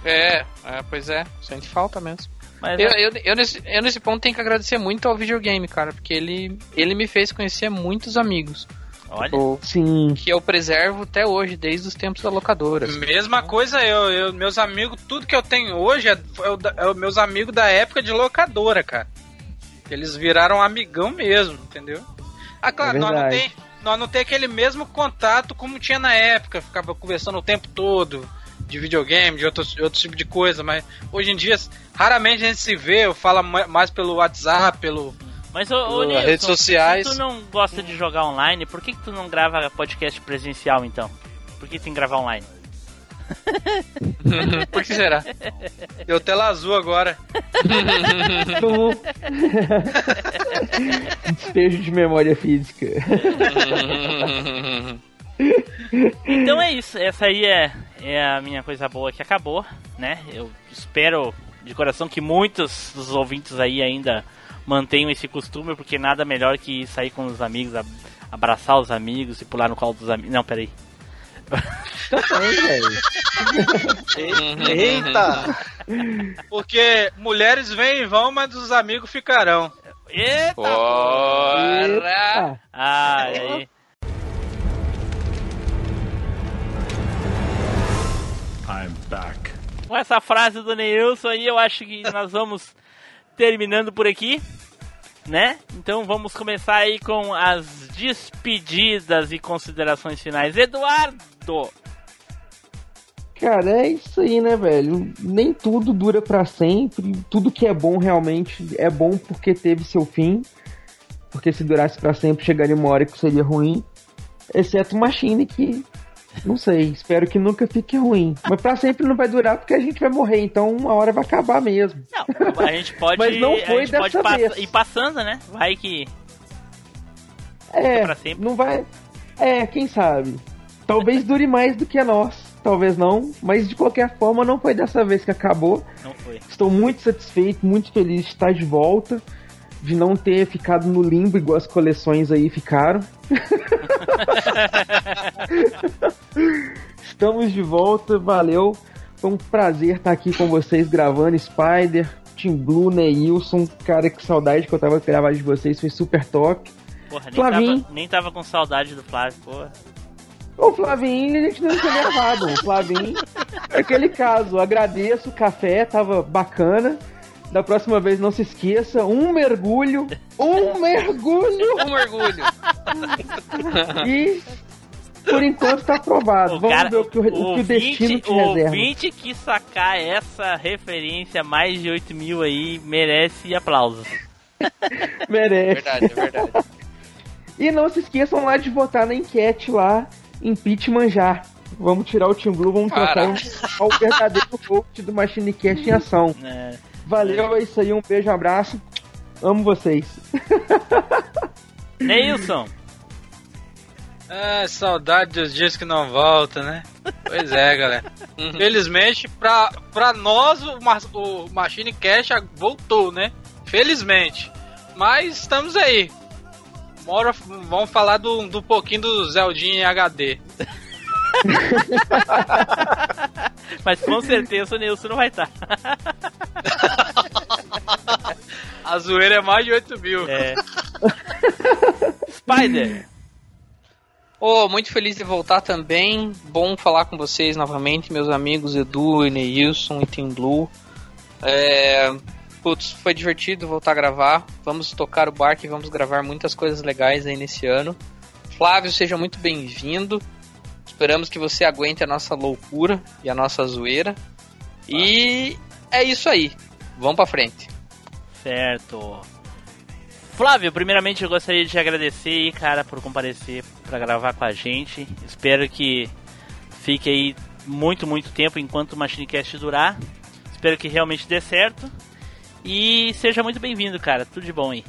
É, é pois é, sente falta mesmo. Mas, eu, é... eu, eu, nesse, eu nesse ponto tenho que agradecer muito ao videogame, cara, porque ele, ele me fez conhecer muitos amigos. Olha. Tipo, sim. Que eu preservo até hoje, desde os tempos da locadora. Mesma coisa eu, eu meus amigos, tudo que eu tenho hoje é, é, é meus amigos da época de locadora, cara. Eles viraram amigão mesmo, entendeu? Ah, claro, é nós não tem nós não tem aquele mesmo contato como tinha na época, ficava conversando o tempo todo de videogame, de outro, de outro tipo de coisa, mas hoje em dia raramente a gente se vê, fala mais pelo WhatsApp, pelo mas, ô, ô Nilson, redes sociais. se tu não gosta de jogar online, por que, que tu não grava podcast presencial então? Por que tu tem que gravar online? Por que será? Deu tela azul agora. Despejo de memória física. então é isso. Essa aí é, é a minha coisa boa que acabou, né? Eu espero de coração que muitos dos ouvintes aí ainda mantenham esse costume, porque nada melhor que sair com os amigos, abraçar os amigos e pular no colo dos amigos. Não, peraí. Também, velho. Eita! Porque mulheres vêm e vão, mas os amigos ficarão. Eita! Ora! Ah, aí. I'm back. Com essa frase do Neilson aí, eu acho que nós vamos terminando por aqui, né? Então vamos começar aí com as despedidas e considerações finais. Eduardo! Cara, é isso aí, né, velho? Nem tudo dura para sempre. Tudo que é bom realmente é bom porque teve seu fim. Porque se durasse para sempre, chegaria uma hora que seria ruim. Exceto Machine, que não sei, espero que nunca fique ruim. Mas pra sempre não vai durar porque a gente vai morrer, então uma hora vai acabar mesmo. Não, a gente pode, Mas não foi a gente pode dessa pass- vez. ir passando, né? Vai que. É, pra sempre. não vai. É, quem sabe? Talvez dure mais do que a nós, talvez não, mas de qualquer forma não foi dessa vez que acabou. Não foi. Estou muito satisfeito, muito feliz de estar de volta, de não ter ficado no limbo igual as coleções aí ficaram. Estamos de volta, valeu. Foi um prazer estar aqui com vocês gravando Spider, Team Blue, Neilson. Cara, que saudade que eu tava gravando de vocês, foi super top. Porra, nem Flavinho. tava, nem tava com saudade do Flávio, porra. O Flavinho, a gente não tinha gravado. O Flavinho, aquele caso. Agradeço o café, tava bacana. Da próxima vez, não se esqueça: um mergulho. Um mergulho! Um orgulho. E por enquanto tá aprovado. O Vamos cara- ver o que o, o que o destino te o reserva. ouvinte que sacar essa referência mais de 8 mil aí merece aplausos. Merece. Verdade, é verdade. E não se esqueçam lá de votar na enquete lá, impeachment já. Vamos tirar o Team Blue, vamos trocar um, o verdadeiro host do Machine Cast em ação. né? Valeu, é isso aí, um beijo, um abraço. Amo vocês. Neilson, Ah, saudade dos dias que não volta, né? Pois é, galera. Felizmente, pra, pra nós, o, o Machine Cash voltou, né? Felizmente. Mas estamos aí. Mora, vamos falar do, do pouquinho do Zeldinho em HD. mas com certeza o Neilson não vai estar. A zoeira é mais de 8 mil. É. Spider, Ô, muito feliz de voltar também. Bom falar com vocês novamente, meus amigos Edu, Neilson e Team Blue. É... Putz, foi divertido voltar a gravar. Vamos tocar o barco e vamos gravar muitas coisas legais aí nesse ano. Flávio, seja muito bem-vindo. Esperamos que você aguente a nossa loucura e a nossa zoeira. E é isso aí. Vamos pra frente. certo. Flávio, primeiramente eu gostaria de te agradecer aí, cara, por comparecer pra gravar com a gente. Espero que fique aí muito, muito tempo enquanto o Machinecast durar. Espero que realmente dê certo. E seja muito bem-vindo, cara. Tudo de bom aí.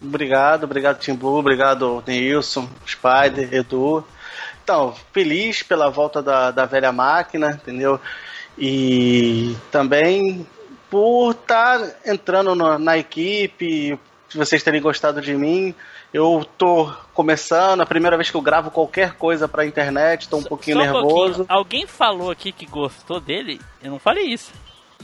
Obrigado, obrigado Tim Blue, obrigado Nilson, Spider, Edu. Então, feliz pela volta da, da velha máquina, entendeu? E também por estar entrando na, na equipe, se vocês terem gostado de mim. Eu tô começando, a primeira vez que eu gravo qualquer coisa pra internet, tô um pouquinho Só nervoso. pouquinho. Alguém falou aqui que gostou dele? Eu não falei isso.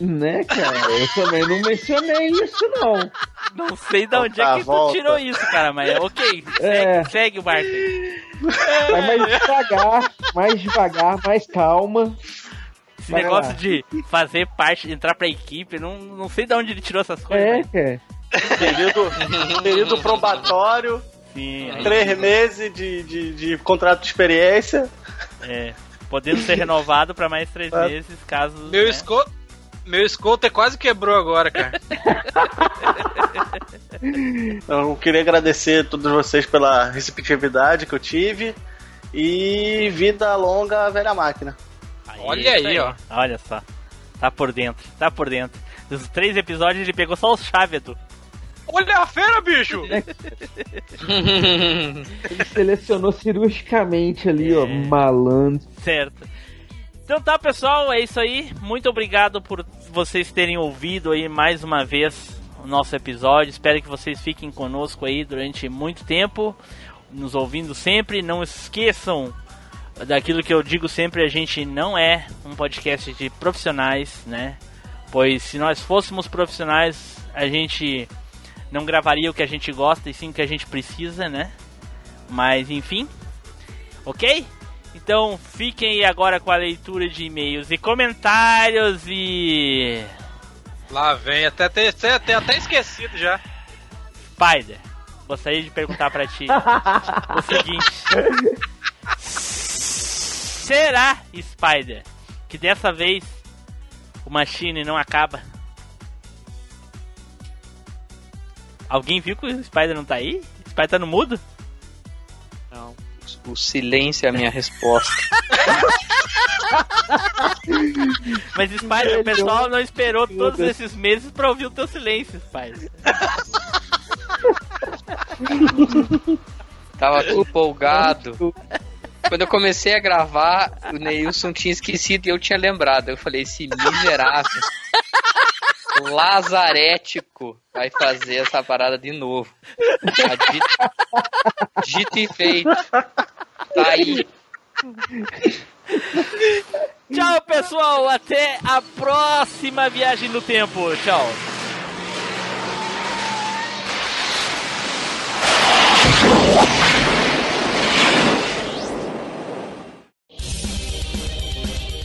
Né, cara? Eu também não mencionei isso, não. Não sei de onde é que tu volta. tirou isso, cara, mas ok. Segue, É. segue o barco aí. Vai mais devagar, mais devagar, mais calma. Esse Vai negócio lá. de fazer parte, entrar pra equipe, não, não sei de onde ele tirou essas coisas. É, mas- cara. Período, período probatório, Sim, aí, três meses de, de, de contrato de experiência. é, podendo ser renovado pra mais três É. meses, caso. Meu, né? esco... Meu scooter quase quebrou agora, cara. Eu queria agradecer a todos vocês pela receptividade que eu tive. E vida longa à velha máquina. Olha aí, aí, ó. Olha só. Tá por dentro, tá por dentro. Dos três episódios ele pegou só os chávedo. Olha a feira, bicho! ele selecionou cirurgicamente ali, é... ó, malandro. Certo. Então tá, pessoal, é isso aí. Muito obrigado por vocês terem ouvido aí mais uma vez o nosso episódio. Espero que vocês fiquem conosco aí durante muito tempo, nos ouvindo sempre. Não esqueçam daquilo que eu digo sempre, a gente não é um podcast de profissionais, né? Pois se nós fôssemos profissionais, a gente não gravaria o que a gente gosta e sim o que a gente precisa, né? Mas enfim, ok? Então fiquem agora com a leitura de e-mails e comentários e. Lá vem, até até, até, até esquecido já. Spider, gostaria de perguntar para ti o seguinte: Será, Spider, que dessa vez o Machine não acaba? Alguém viu que o Spider não tá aí? O Spider tá no mudo? O silêncio é a minha resposta. Mas Spider, o pessoal não esperou todos esses meses pra ouvir o teu silêncio, Spider. Tava empolgado. Quando eu comecei a gravar, o Neilson tinha esquecido e eu tinha lembrado. Eu falei, esse miserável. Lazarético vai fazer essa parada de novo. Dito, dito e feito. Tá aí. Tchau, pessoal. Até a próxima viagem no tempo. Tchau.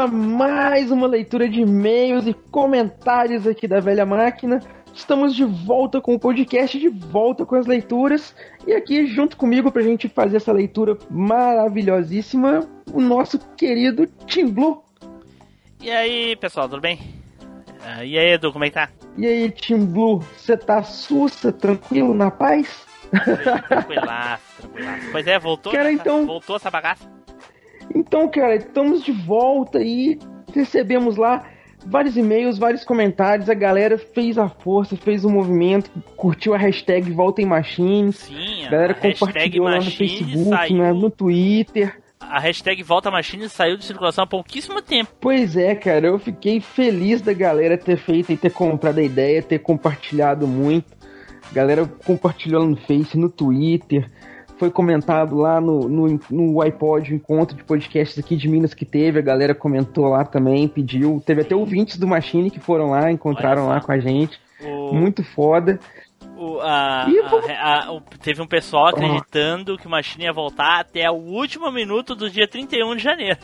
a mais uma leitura de e-mails e comentários aqui da Velha Máquina. Estamos de volta com o podcast, de volta com as leituras. E aqui, junto comigo, pra gente fazer essa leitura maravilhosíssima, o nosso querido Tim Blue. E aí, pessoal, tudo bem? Uh, e aí, Edu, como é que tá? E aí, Tim Blue, você tá sussa, tranquilo, na paz? Tranquilaço, tranquilaço. Pois é, voltou? Cara, essa, então... Voltou essa bagaça? Então, cara, estamos de volta e recebemos lá vários e-mails, vários comentários. A galera fez a força, fez o movimento, curtiu a hashtag Volta em Machines. Sim, a galera compartilhou lá no Facebook, saiu... né, no Twitter. A hashtag Volta Machines saiu de circulação há pouquíssimo tempo. Pois é, cara, eu fiquei feliz da galera ter feito e ter comprado a ideia, ter compartilhado muito. A galera compartilhou no Face, no Twitter foi comentado lá no, no, no iPod, o encontro de podcasts aqui de Minas que teve, a galera comentou lá também, pediu. Teve até ouvintes do Machine que foram lá, encontraram lá com a gente. O... Muito foda. O, a, a, a, teve um pessoal acreditando que o Machine ia voltar até o último minuto do dia 31 de janeiro.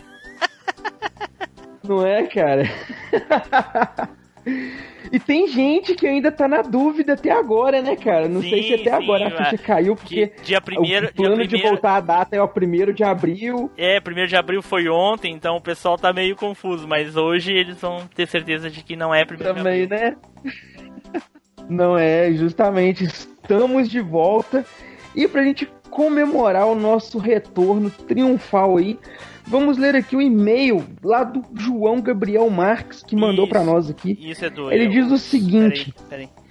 Não é, cara? E tem gente que ainda tá na dúvida até agora, né, cara? Não sim, sei se até sim, agora a ficha caiu, porque dia primeiro, o plano dia de voltar a data é o primeiro de abril. É, primeiro de abril foi ontem, então o pessoal tá meio confuso, mas hoje eles vão ter certeza de que não é primeiro Também, né? Não é, justamente. Estamos de volta. E pra gente comemorar o nosso retorno triunfal aí, Vamos ler aqui o e-mail lá do João Gabriel Marques, que mandou para nós aqui. Isso é do Ele diz o seguinte: peraí, peraí.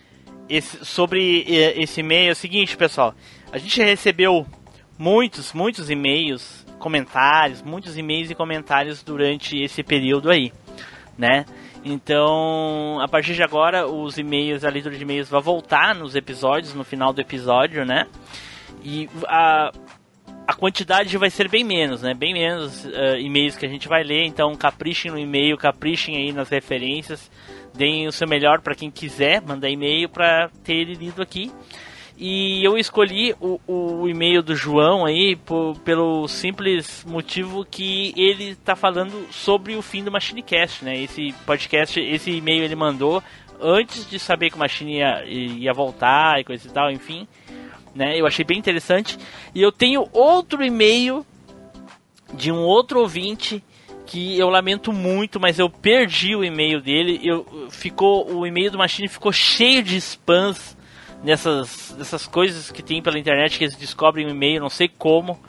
Esse, sobre esse e-mail é o seguinte, pessoal. A gente recebeu muitos, muitos e-mails, comentários, muitos e-mails e comentários durante esse período aí, né? Então, a partir de agora, os e-mails, a leitura de e-mails vai voltar nos episódios, no final do episódio, né? E a, a quantidade vai ser bem menos, né? Bem menos uh, e-mails que a gente vai ler. Então, caprichem no e-mail, caprichem aí nas referências, deem o seu melhor para quem quiser mandar e-mail para ter ele lido aqui. E eu escolhi o, o e-mail do João aí por, pelo simples motivo que ele está falando sobre o fim do MachineCast, né? Esse podcast, esse e-mail ele mandou antes de saber que o Machine ia, ia voltar e coisa e tal, enfim. Né? Eu achei bem interessante. E eu tenho outro e-mail de um outro ouvinte que eu lamento muito, mas eu perdi o e-mail dele. Eu, ficou o e-mail do Machine ficou cheio de spams nessas, nessas coisas que tem pela internet que eles descobrem o e-mail, não sei como,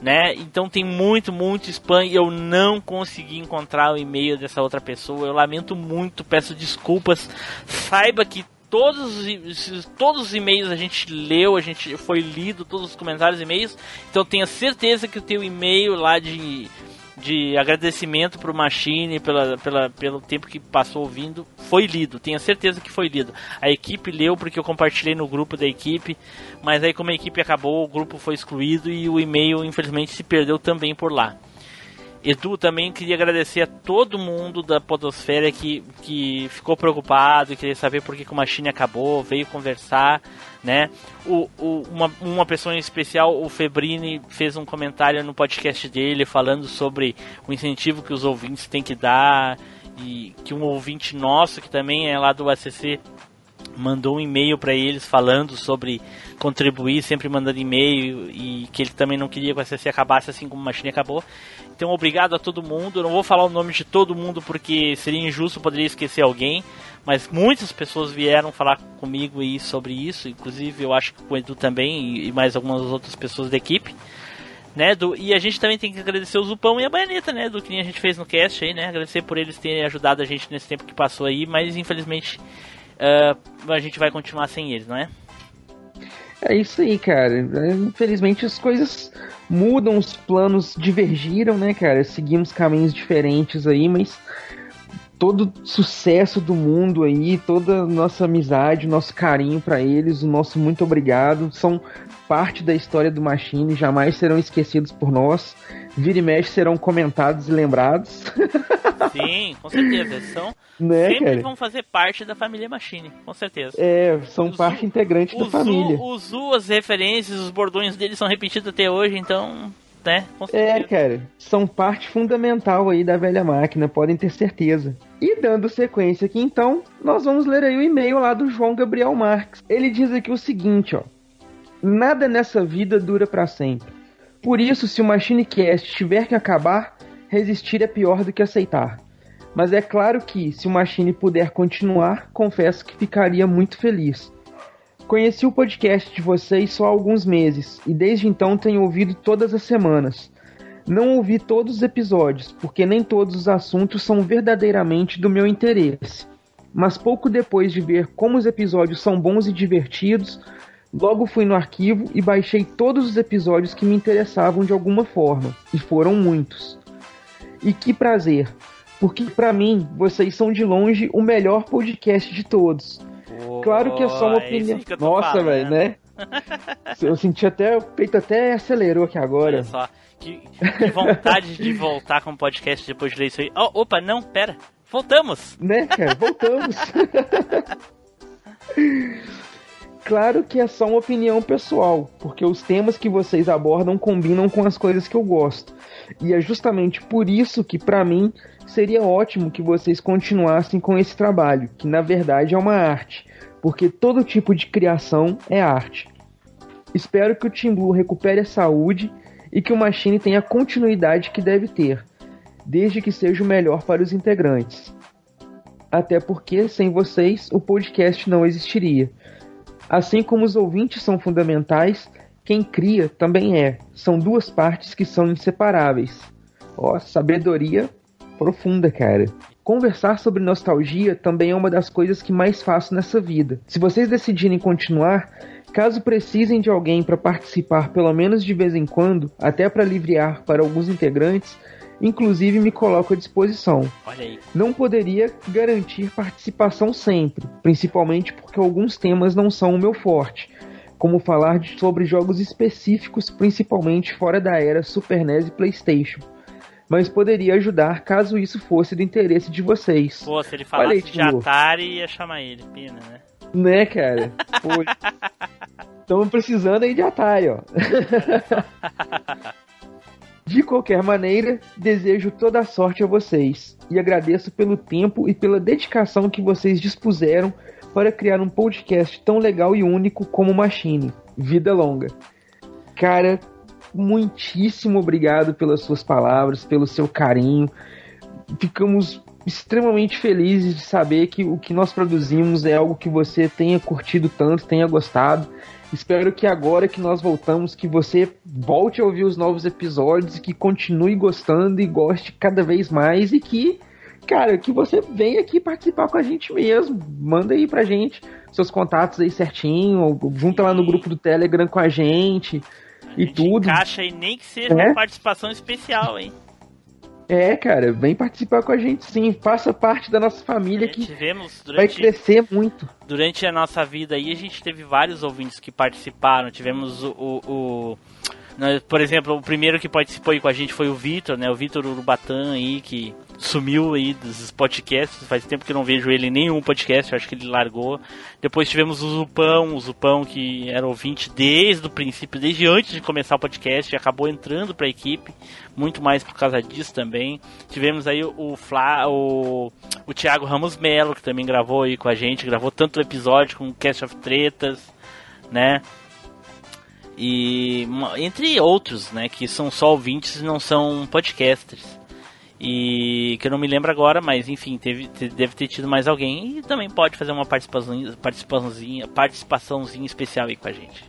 né? Então tem muito, muito spam e eu não consegui encontrar o e-mail dessa outra pessoa. Eu lamento muito, peço desculpas. Saiba que todos os, todos os e-mails a gente leu, a gente foi lido, todos os comentários e e-mails. Então tenha certeza que o teu e-mail lá de de agradecimento pro Machine pela, pela, pelo tempo que passou ouvindo, foi lido, tenho certeza que foi lido. A equipe leu porque eu compartilhei no grupo da equipe, mas aí como a equipe acabou, o grupo foi excluído e o e-mail infelizmente se perdeu também por lá. Edu, também queria agradecer a todo mundo da Podosfera que, que ficou preocupado, queria saber por que, que o Machine acabou, veio conversar, né? O, o, uma, uma pessoa em especial, o Febrini, fez um comentário no podcast dele falando sobre o incentivo que os ouvintes têm que dar e que um ouvinte nosso, que também é lá do ACC, mandou um e-mail para eles falando sobre contribuir, sempre mandando e-mail e que ele também não queria que o ACC acabasse assim como a Machine acabou. Então, obrigado a todo mundo. Eu não vou falar o nome de todo mundo porque seria injusto, poderia esquecer alguém. Mas muitas pessoas vieram falar comigo aí sobre isso. Inclusive, eu acho que com o Edu também e mais algumas outras pessoas da equipe. Né, do, e a gente também tem que agradecer o Zupão e a Baianeta, né, do que a gente fez no cast aí, né, agradecer por eles terem ajudado a gente nesse tempo que passou aí, mas infelizmente uh, a gente vai continuar sem eles, não é? É isso aí, cara. Infelizmente as coisas mudam, os planos divergiram, né, cara? Seguimos caminhos diferentes aí, mas todo sucesso do mundo aí, toda nossa amizade, nosso carinho para eles, o nosso muito obrigado, são parte da história do Machine, jamais serão esquecidos por nós. Vira e mexe serão comentados e lembrados. Sim, com certeza. São, né, sempre cara? vão fazer parte da família Machine, com certeza. É, são o parte integrante da família. O Zu, as referências, os bordões deles são repetidos até hoje, então né? É, cara, são parte fundamental aí da velha máquina, podem ter certeza. E dando sequência aqui então, nós vamos ler aí o e-mail lá do João Gabriel Marques. Ele diz aqui o seguinte, ó: Nada nessa vida dura para sempre. Por isso, se o MachineCast tiver que acabar, resistir é pior do que aceitar. Mas é claro que, se o Machine puder continuar, confesso que ficaria muito feliz. Conheci o podcast de vocês só há alguns meses e desde então tenho ouvido todas as semanas. Não ouvi todos os episódios, porque nem todos os assuntos são verdadeiramente do meu interesse. Mas pouco depois de ver como os episódios são bons e divertidos, logo fui no arquivo e baixei todos os episódios que me interessavam de alguma forma, e foram muitos. E que prazer, porque para mim vocês são de longe o melhor podcast de todos claro que é só uma opinião. Nossa, velho, né? Eu senti até, o peito até acelerou aqui agora. Olha só, que, que vontade de voltar com o podcast depois de ler isso aí. Oh, opa, não, pera. Voltamos! Né, cara? Voltamos! claro que é só uma opinião pessoal, porque os temas que vocês abordam combinam com as coisas que eu gosto. E é justamente por isso que, para mim, seria ótimo que vocês continuassem com esse trabalho, que na verdade é uma arte porque todo tipo de criação é arte. Espero que o Team Blue recupere a saúde e que o Machine tenha a continuidade que deve ter, desde que seja o melhor para os integrantes. Até porque, sem vocês, o podcast não existiria. Assim como os ouvintes são fundamentais, quem cria também é. São duas partes que são inseparáveis. Ó, sabedoria profunda, cara. Conversar sobre nostalgia também é uma das coisas que mais faço nessa vida. Se vocês decidirem continuar, caso precisem de alguém para participar pelo menos de vez em quando, até para aliviar para alguns integrantes, inclusive me coloco à disposição. Não poderia garantir participação sempre, principalmente porque alguns temas não são o meu forte, como falar de, sobre jogos específicos, principalmente fora da era Super NES e PlayStation mas poderia ajudar caso isso fosse do interesse de vocês. Pô, se ele falasse aí, de Atari, ia chamar ele, pena, né? Né, cara? Estamos precisando aí de atalho, ó. De qualquer maneira, desejo toda a sorte a vocês e agradeço pelo tempo e pela dedicação que vocês dispuseram para criar um podcast tão legal e único como Machine. Vida longa. Cara, muitíssimo obrigado pelas suas palavras, pelo seu carinho. Ficamos extremamente felizes de saber que o que nós produzimos é algo que você tenha curtido tanto, tenha gostado. Espero que agora que nós voltamos, que você volte a ouvir os novos episódios, que continue gostando e goste cada vez mais e que, cara, que você venha aqui participar com a gente mesmo. Manda aí pra gente seus contatos aí certinho, ou junta lá no grupo do Telegram com a gente a e gente tudo. Encaixa aí nem que seja é? uma participação especial, hein? É, cara, vem participar com a gente sim. Faça parte da nossa família que tivemos durante, vai crescer muito. Durante a nossa vida aí, a gente teve vários ouvintes que participaram. Tivemos o, o, o por exemplo, o primeiro que participou aí com a gente foi o Vitor, né? O Vitor Urubatã aí, que sumiu aí dos podcasts. Faz tempo que não vejo ele em nenhum podcast, acho que ele largou. Depois tivemos o Zupão, o Zupão que era ouvinte desde o princípio, desde antes de começar o podcast, acabou entrando para a equipe, muito mais por causa disso também. Tivemos aí o Fla, o, o Thiago Ramos Melo, que também gravou aí com a gente, gravou tanto episódio com o Cast of Tretas, né? E entre outros, né, que são só ouvintes e não são podcasters. E que eu não me lembro agora, mas enfim, teve, deve ter tido mais alguém e também pode fazer uma participaçãozinha, participaçãozinha, participaçãozinha especial aí com a gente.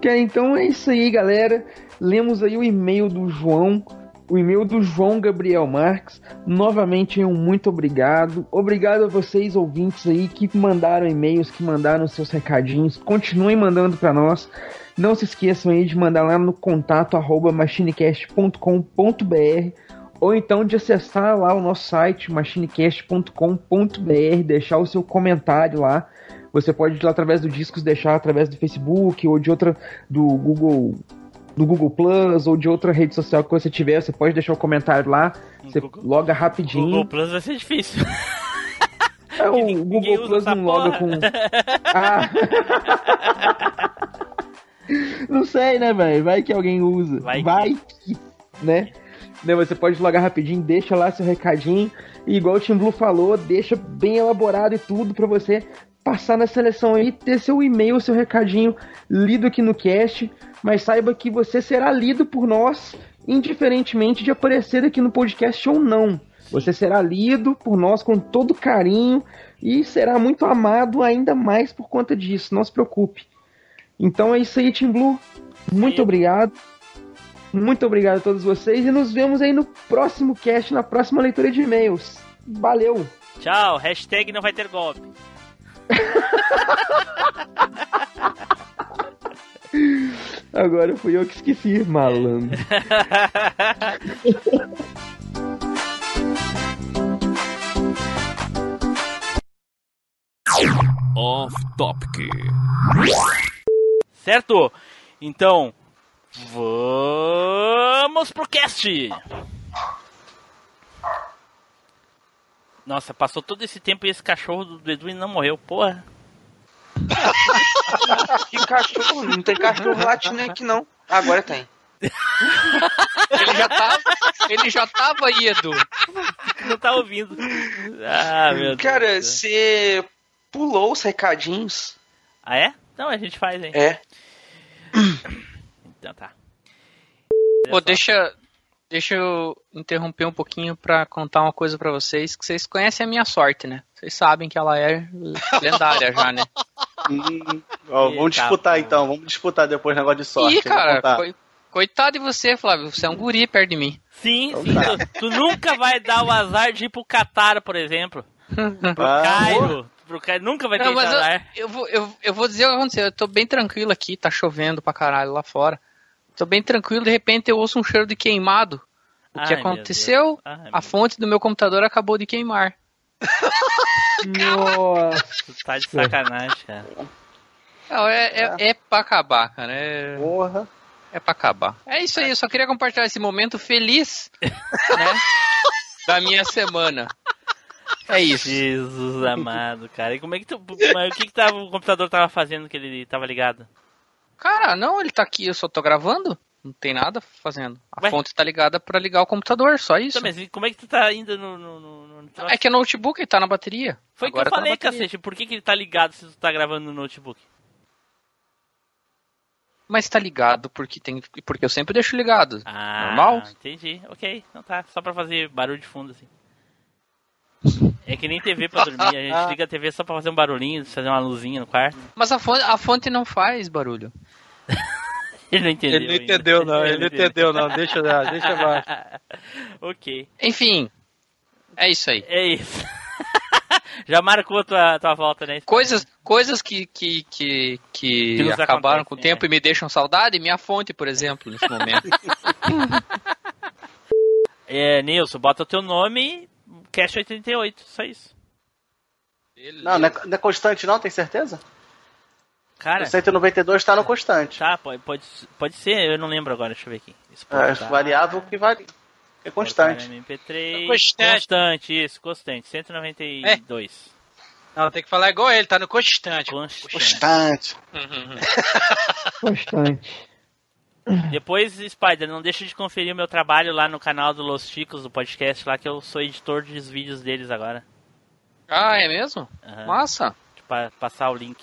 Que, então é isso aí, galera. Lemos aí o e-mail do João, o e-mail do João Gabriel Marques. Novamente, um muito obrigado. Obrigado a vocês, ouvintes aí, que mandaram e-mails, que mandaram seus recadinhos. Continuem mandando para nós. Não se esqueçam aí de mandar lá no contato arroba machinecast.com.br ou então de acessar lá o nosso site machinecast.com.br, deixar o seu comentário lá. Você pode ir lá através do Discos deixar através do Facebook ou de outra do Google do Google Plus ou de outra rede social que você tiver, você pode deixar o comentário lá, você Google, loga rapidinho. Google Plus vai ser difícil. É, o Google Plus não loga com. Ah. Não sei, né, velho? Vai que alguém usa. Vai, Vai que... que, né? né? Você pode logar rapidinho, deixa lá seu recadinho. E igual o Tim Blue falou, deixa bem elaborado e tudo para você passar na seleção aí, ter seu e-mail, seu recadinho lido aqui no cast. Mas saiba que você será lido por nós, indiferentemente de aparecer aqui no podcast ou não. Você será lido por nós com todo carinho e será muito amado ainda mais por conta disso. Não se preocupe. Então é isso aí, Team Blue. Muito Sim. obrigado. Muito obrigado a todos vocês e nos vemos aí no próximo cast, na próxima leitura de e-mails. Valeu! Tchau, hashtag não vai ter golpe. Agora fui eu que esqueci, malandro. Off Topic. Certo? Então, vamos pro cast! Nossa, passou todo esse tempo e esse cachorro do Edu não morreu, porra. que cachorro? Não tem cachorro latindo aqui não. Agora tem. ele já tava, ele já tava aí, Edu. Não tá ouvindo. Ah, meu Cara, você pulou os recadinhos. Ah, é? Não, a gente faz, hein? É. Então tá. Pô, deixa, deixa eu interromper um pouquinho para contar uma coisa para vocês, que vocês conhecem a minha sorte, né? Vocês sabem que ela é lendária já, né? Hum, ó, vamos disputar então, vamos disputar depois o negócio de sorte. Ih, cara, coitado de você, Flávio, você é um guri perto de mim. Sim, então sim, tá. tu, tu, nunca vai dar o azar de ir pro Qatar, por exemplo. Pro ah, Cairo, pro Cairo, nunca vai ter Não, mas azar. Eu, eu, vou, eu, eu vou dizer o que aconteceu, eu tô bem tranquilo aqui, tá chovendo pra caralho lá fora. Tô bem tranquilo, de repente eu ouço um cheiro de queimado. O que Ai, aconteceu? Ai, a fonte do meu computador acabou de queimar. Nossa. Tá de sacanagem, cara. Não, é, é, é pra acabar, cara. É... Porra. É pra acabar. É isso aí, eu só queria compartilhar esse momento feliz, né? da minha semana. É isso. Jesus amado, cara. E como é que tu. Mas o que, que tava, o computador tava fazendo que ele tava ligado? Cara, não, ele tá aqui, eu só tô gravando. Não tem nada fazendo. A fonte tá ligada pra ligar o computador, só isso. Tá, mas como é que tu tá ainda no. no, no- no? É que é notebook, ele tá na bateria. Foi o que eu tá falei, cacete. Por que, que ele tá ligado se tu tá gravando no notebook? Mas tá ligado porque tem. Porque eu sempre deixo ligado. Ah, Normal? entendi. Ok, então tá. Só pra fazer barulho de fundo, assim. É que nem TV pra dormir. A gente liga a TV só pra fazer um barulhinho, fazer uma luzinha no quarto. Mas a fonte, a fonte não faz barulho. Ele não entendeu. Ele não ainda. entendeu, não. Ele não entendeu, não. Deixa, deixa abaixo. ok, Enfim. É isso aí. é isso. Já marcou tua, tua volta, né? Coisas, coisas que, que, que, que, Que acabaram com o tempo é. e me deixam saudade, minha fonte, por exemplo, nesse momento. É, Nilson, bota o teu nome, Cash 88, só isso. Não, não é, não é constante não, tem certeza? Cara, O 192 tá no constante. tá, pode, pode, pode ser, eu não lembro agora, deixa eu ver aqui. Isso É tá. variável que varia. É constante. MP3, Constante. constante, isso, constante, 192. Não, tem que falar igual ele, tá no constante. Constante. Constante. Constante. Depois, Spider, não deixa de conferir o meu trabalho lá no canal do Los Chicos, do podcast lá, que eu sou editor dos vídeos deles agora. ah, é mesmo? Aham. Massa. Deixa eu pa- passar o link.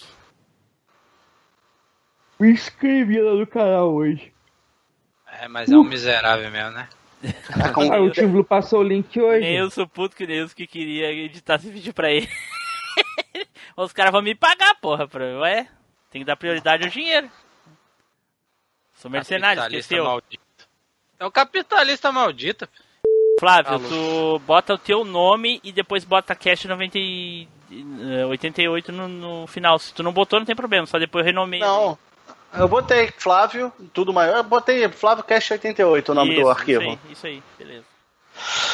Me inscrevi lá no canal hoje. É, mas é um miserável mesmo, né? Tá Ah, o Tim Blue passou o link hoje. Eu sou puto que o Neus que queria editar esse vídeo pra ele. Os caras vão me pagar, porra, pra eu. Ué, tem que dar prioridade ao dinheiro. Sou mercenário, Capitalista esqueceu. maldito. É um capitalista maldito. Flávio, Alô. tu bota o teu nome e depois bota Cash 90 e, eh, 88 no, no final. Se tu não botou, não tem problema, só depois eu renomeio. Não. Eu botei Flávio, tudo maior. Eu botei Flávio Cash 88, o nome isso, do arquivo. Isso aí, isso aí, beleza.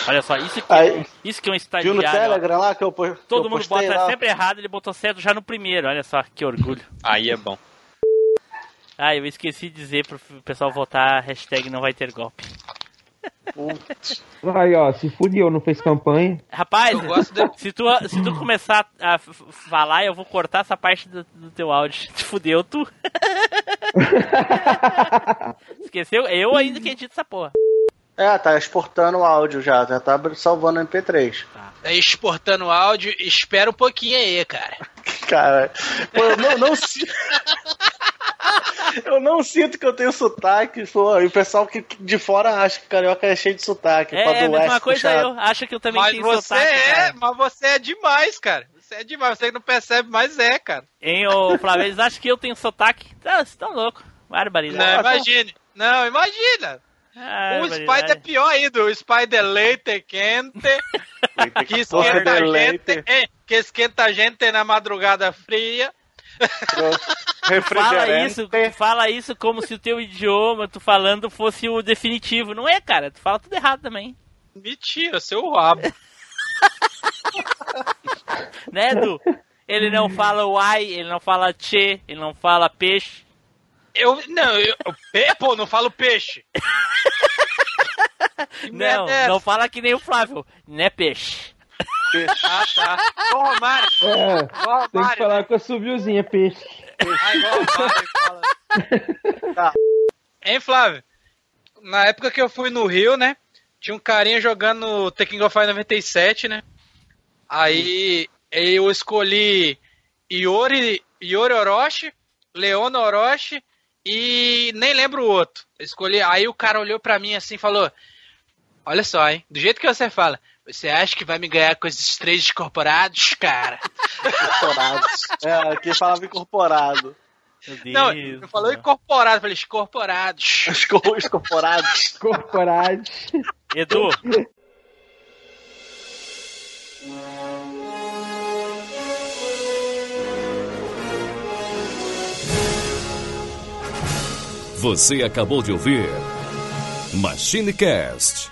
Olha só, isso que, Aí, isso que é um Viu estagiário. no ó. Telegram lá que eu, Todo eu mundo postei bota lá? sempre errado, ele botou certo já no primeiro. Olha só, que orgulho. Aí é bom. Ah, eu esqueci de dizer pro pessoal votar hashtag não vai ter golpe. Aí, ó, se fudeu, não fez campanha. Rapaz, Eu gosto de- se, tu, se tu começar a falar, eu vou cortar essa parte do, do teu áudio. Te fudeu, tu. Esqueceu? Eu ainda que edito essa porra. É, tá exportando o áudio já, já tá salvando MP3. Tá exportando áudio, espera um pouquinho aí, cara. Cara, pô, não, não si- Eu não sinto que eu tenho sotaque, pô, e o pessoal que de fora acha que carioca é cheio de sotaque. É, pra a mesma coisa puxar- eu. Acho que eu também Mas tenho você sotaque, é, cara. mas você é demais, cara. Você é demais, você não percebe, mas é, cara. Hein, ô Flávio, eles acham que eu tenho sotaque. Ah, vocês estão loucos. Barbaridade. Não, imagine. Não, imagina. Ah, o. Spider é pior ainda. O Spider leite quente, que esquenta a gente, é, que esquenta a gente na madrugada fria. Fala isso, fala isso como se o teu idioma, tu falando, fosse o definitivo. Não é, cara. Tu fala tudo errado também. Mentira, seu rabo. Né, Edu? Ele não fala uai, ele não fala tchê, ele não fala peixe. Eu, não, eu, eu- pe- pô, não falo peixe. Não, é não fala que nem o Flávio. Né, peixe. Ah, tá. Igual o Romário. É, Igual o tem que Romário, falar com a subiuzinha, peixe. Ah, igual o Romário fala. Tá. Hein, Flávio? Na época que eu fui no Rio, né? Tinha um carinha jogando Tekken Go Fight 97, né? Aí eu escolhi Iori, Iori Orochi, Leona Orochi e nem lembro o outro. Eu escolhi. Aí o cara olhou pra mim assim e falou: Olha só, hein? Do jeito que você fala, você acha que vai me ganhar com esses três descorporados, cara? Incorporado. É, aqui falava incorporado. Não, eu falou incorporado, eu falei escorporados. Os cor- os incorporados. Corporade. Edu, Você acabou de ouvir MachineCast.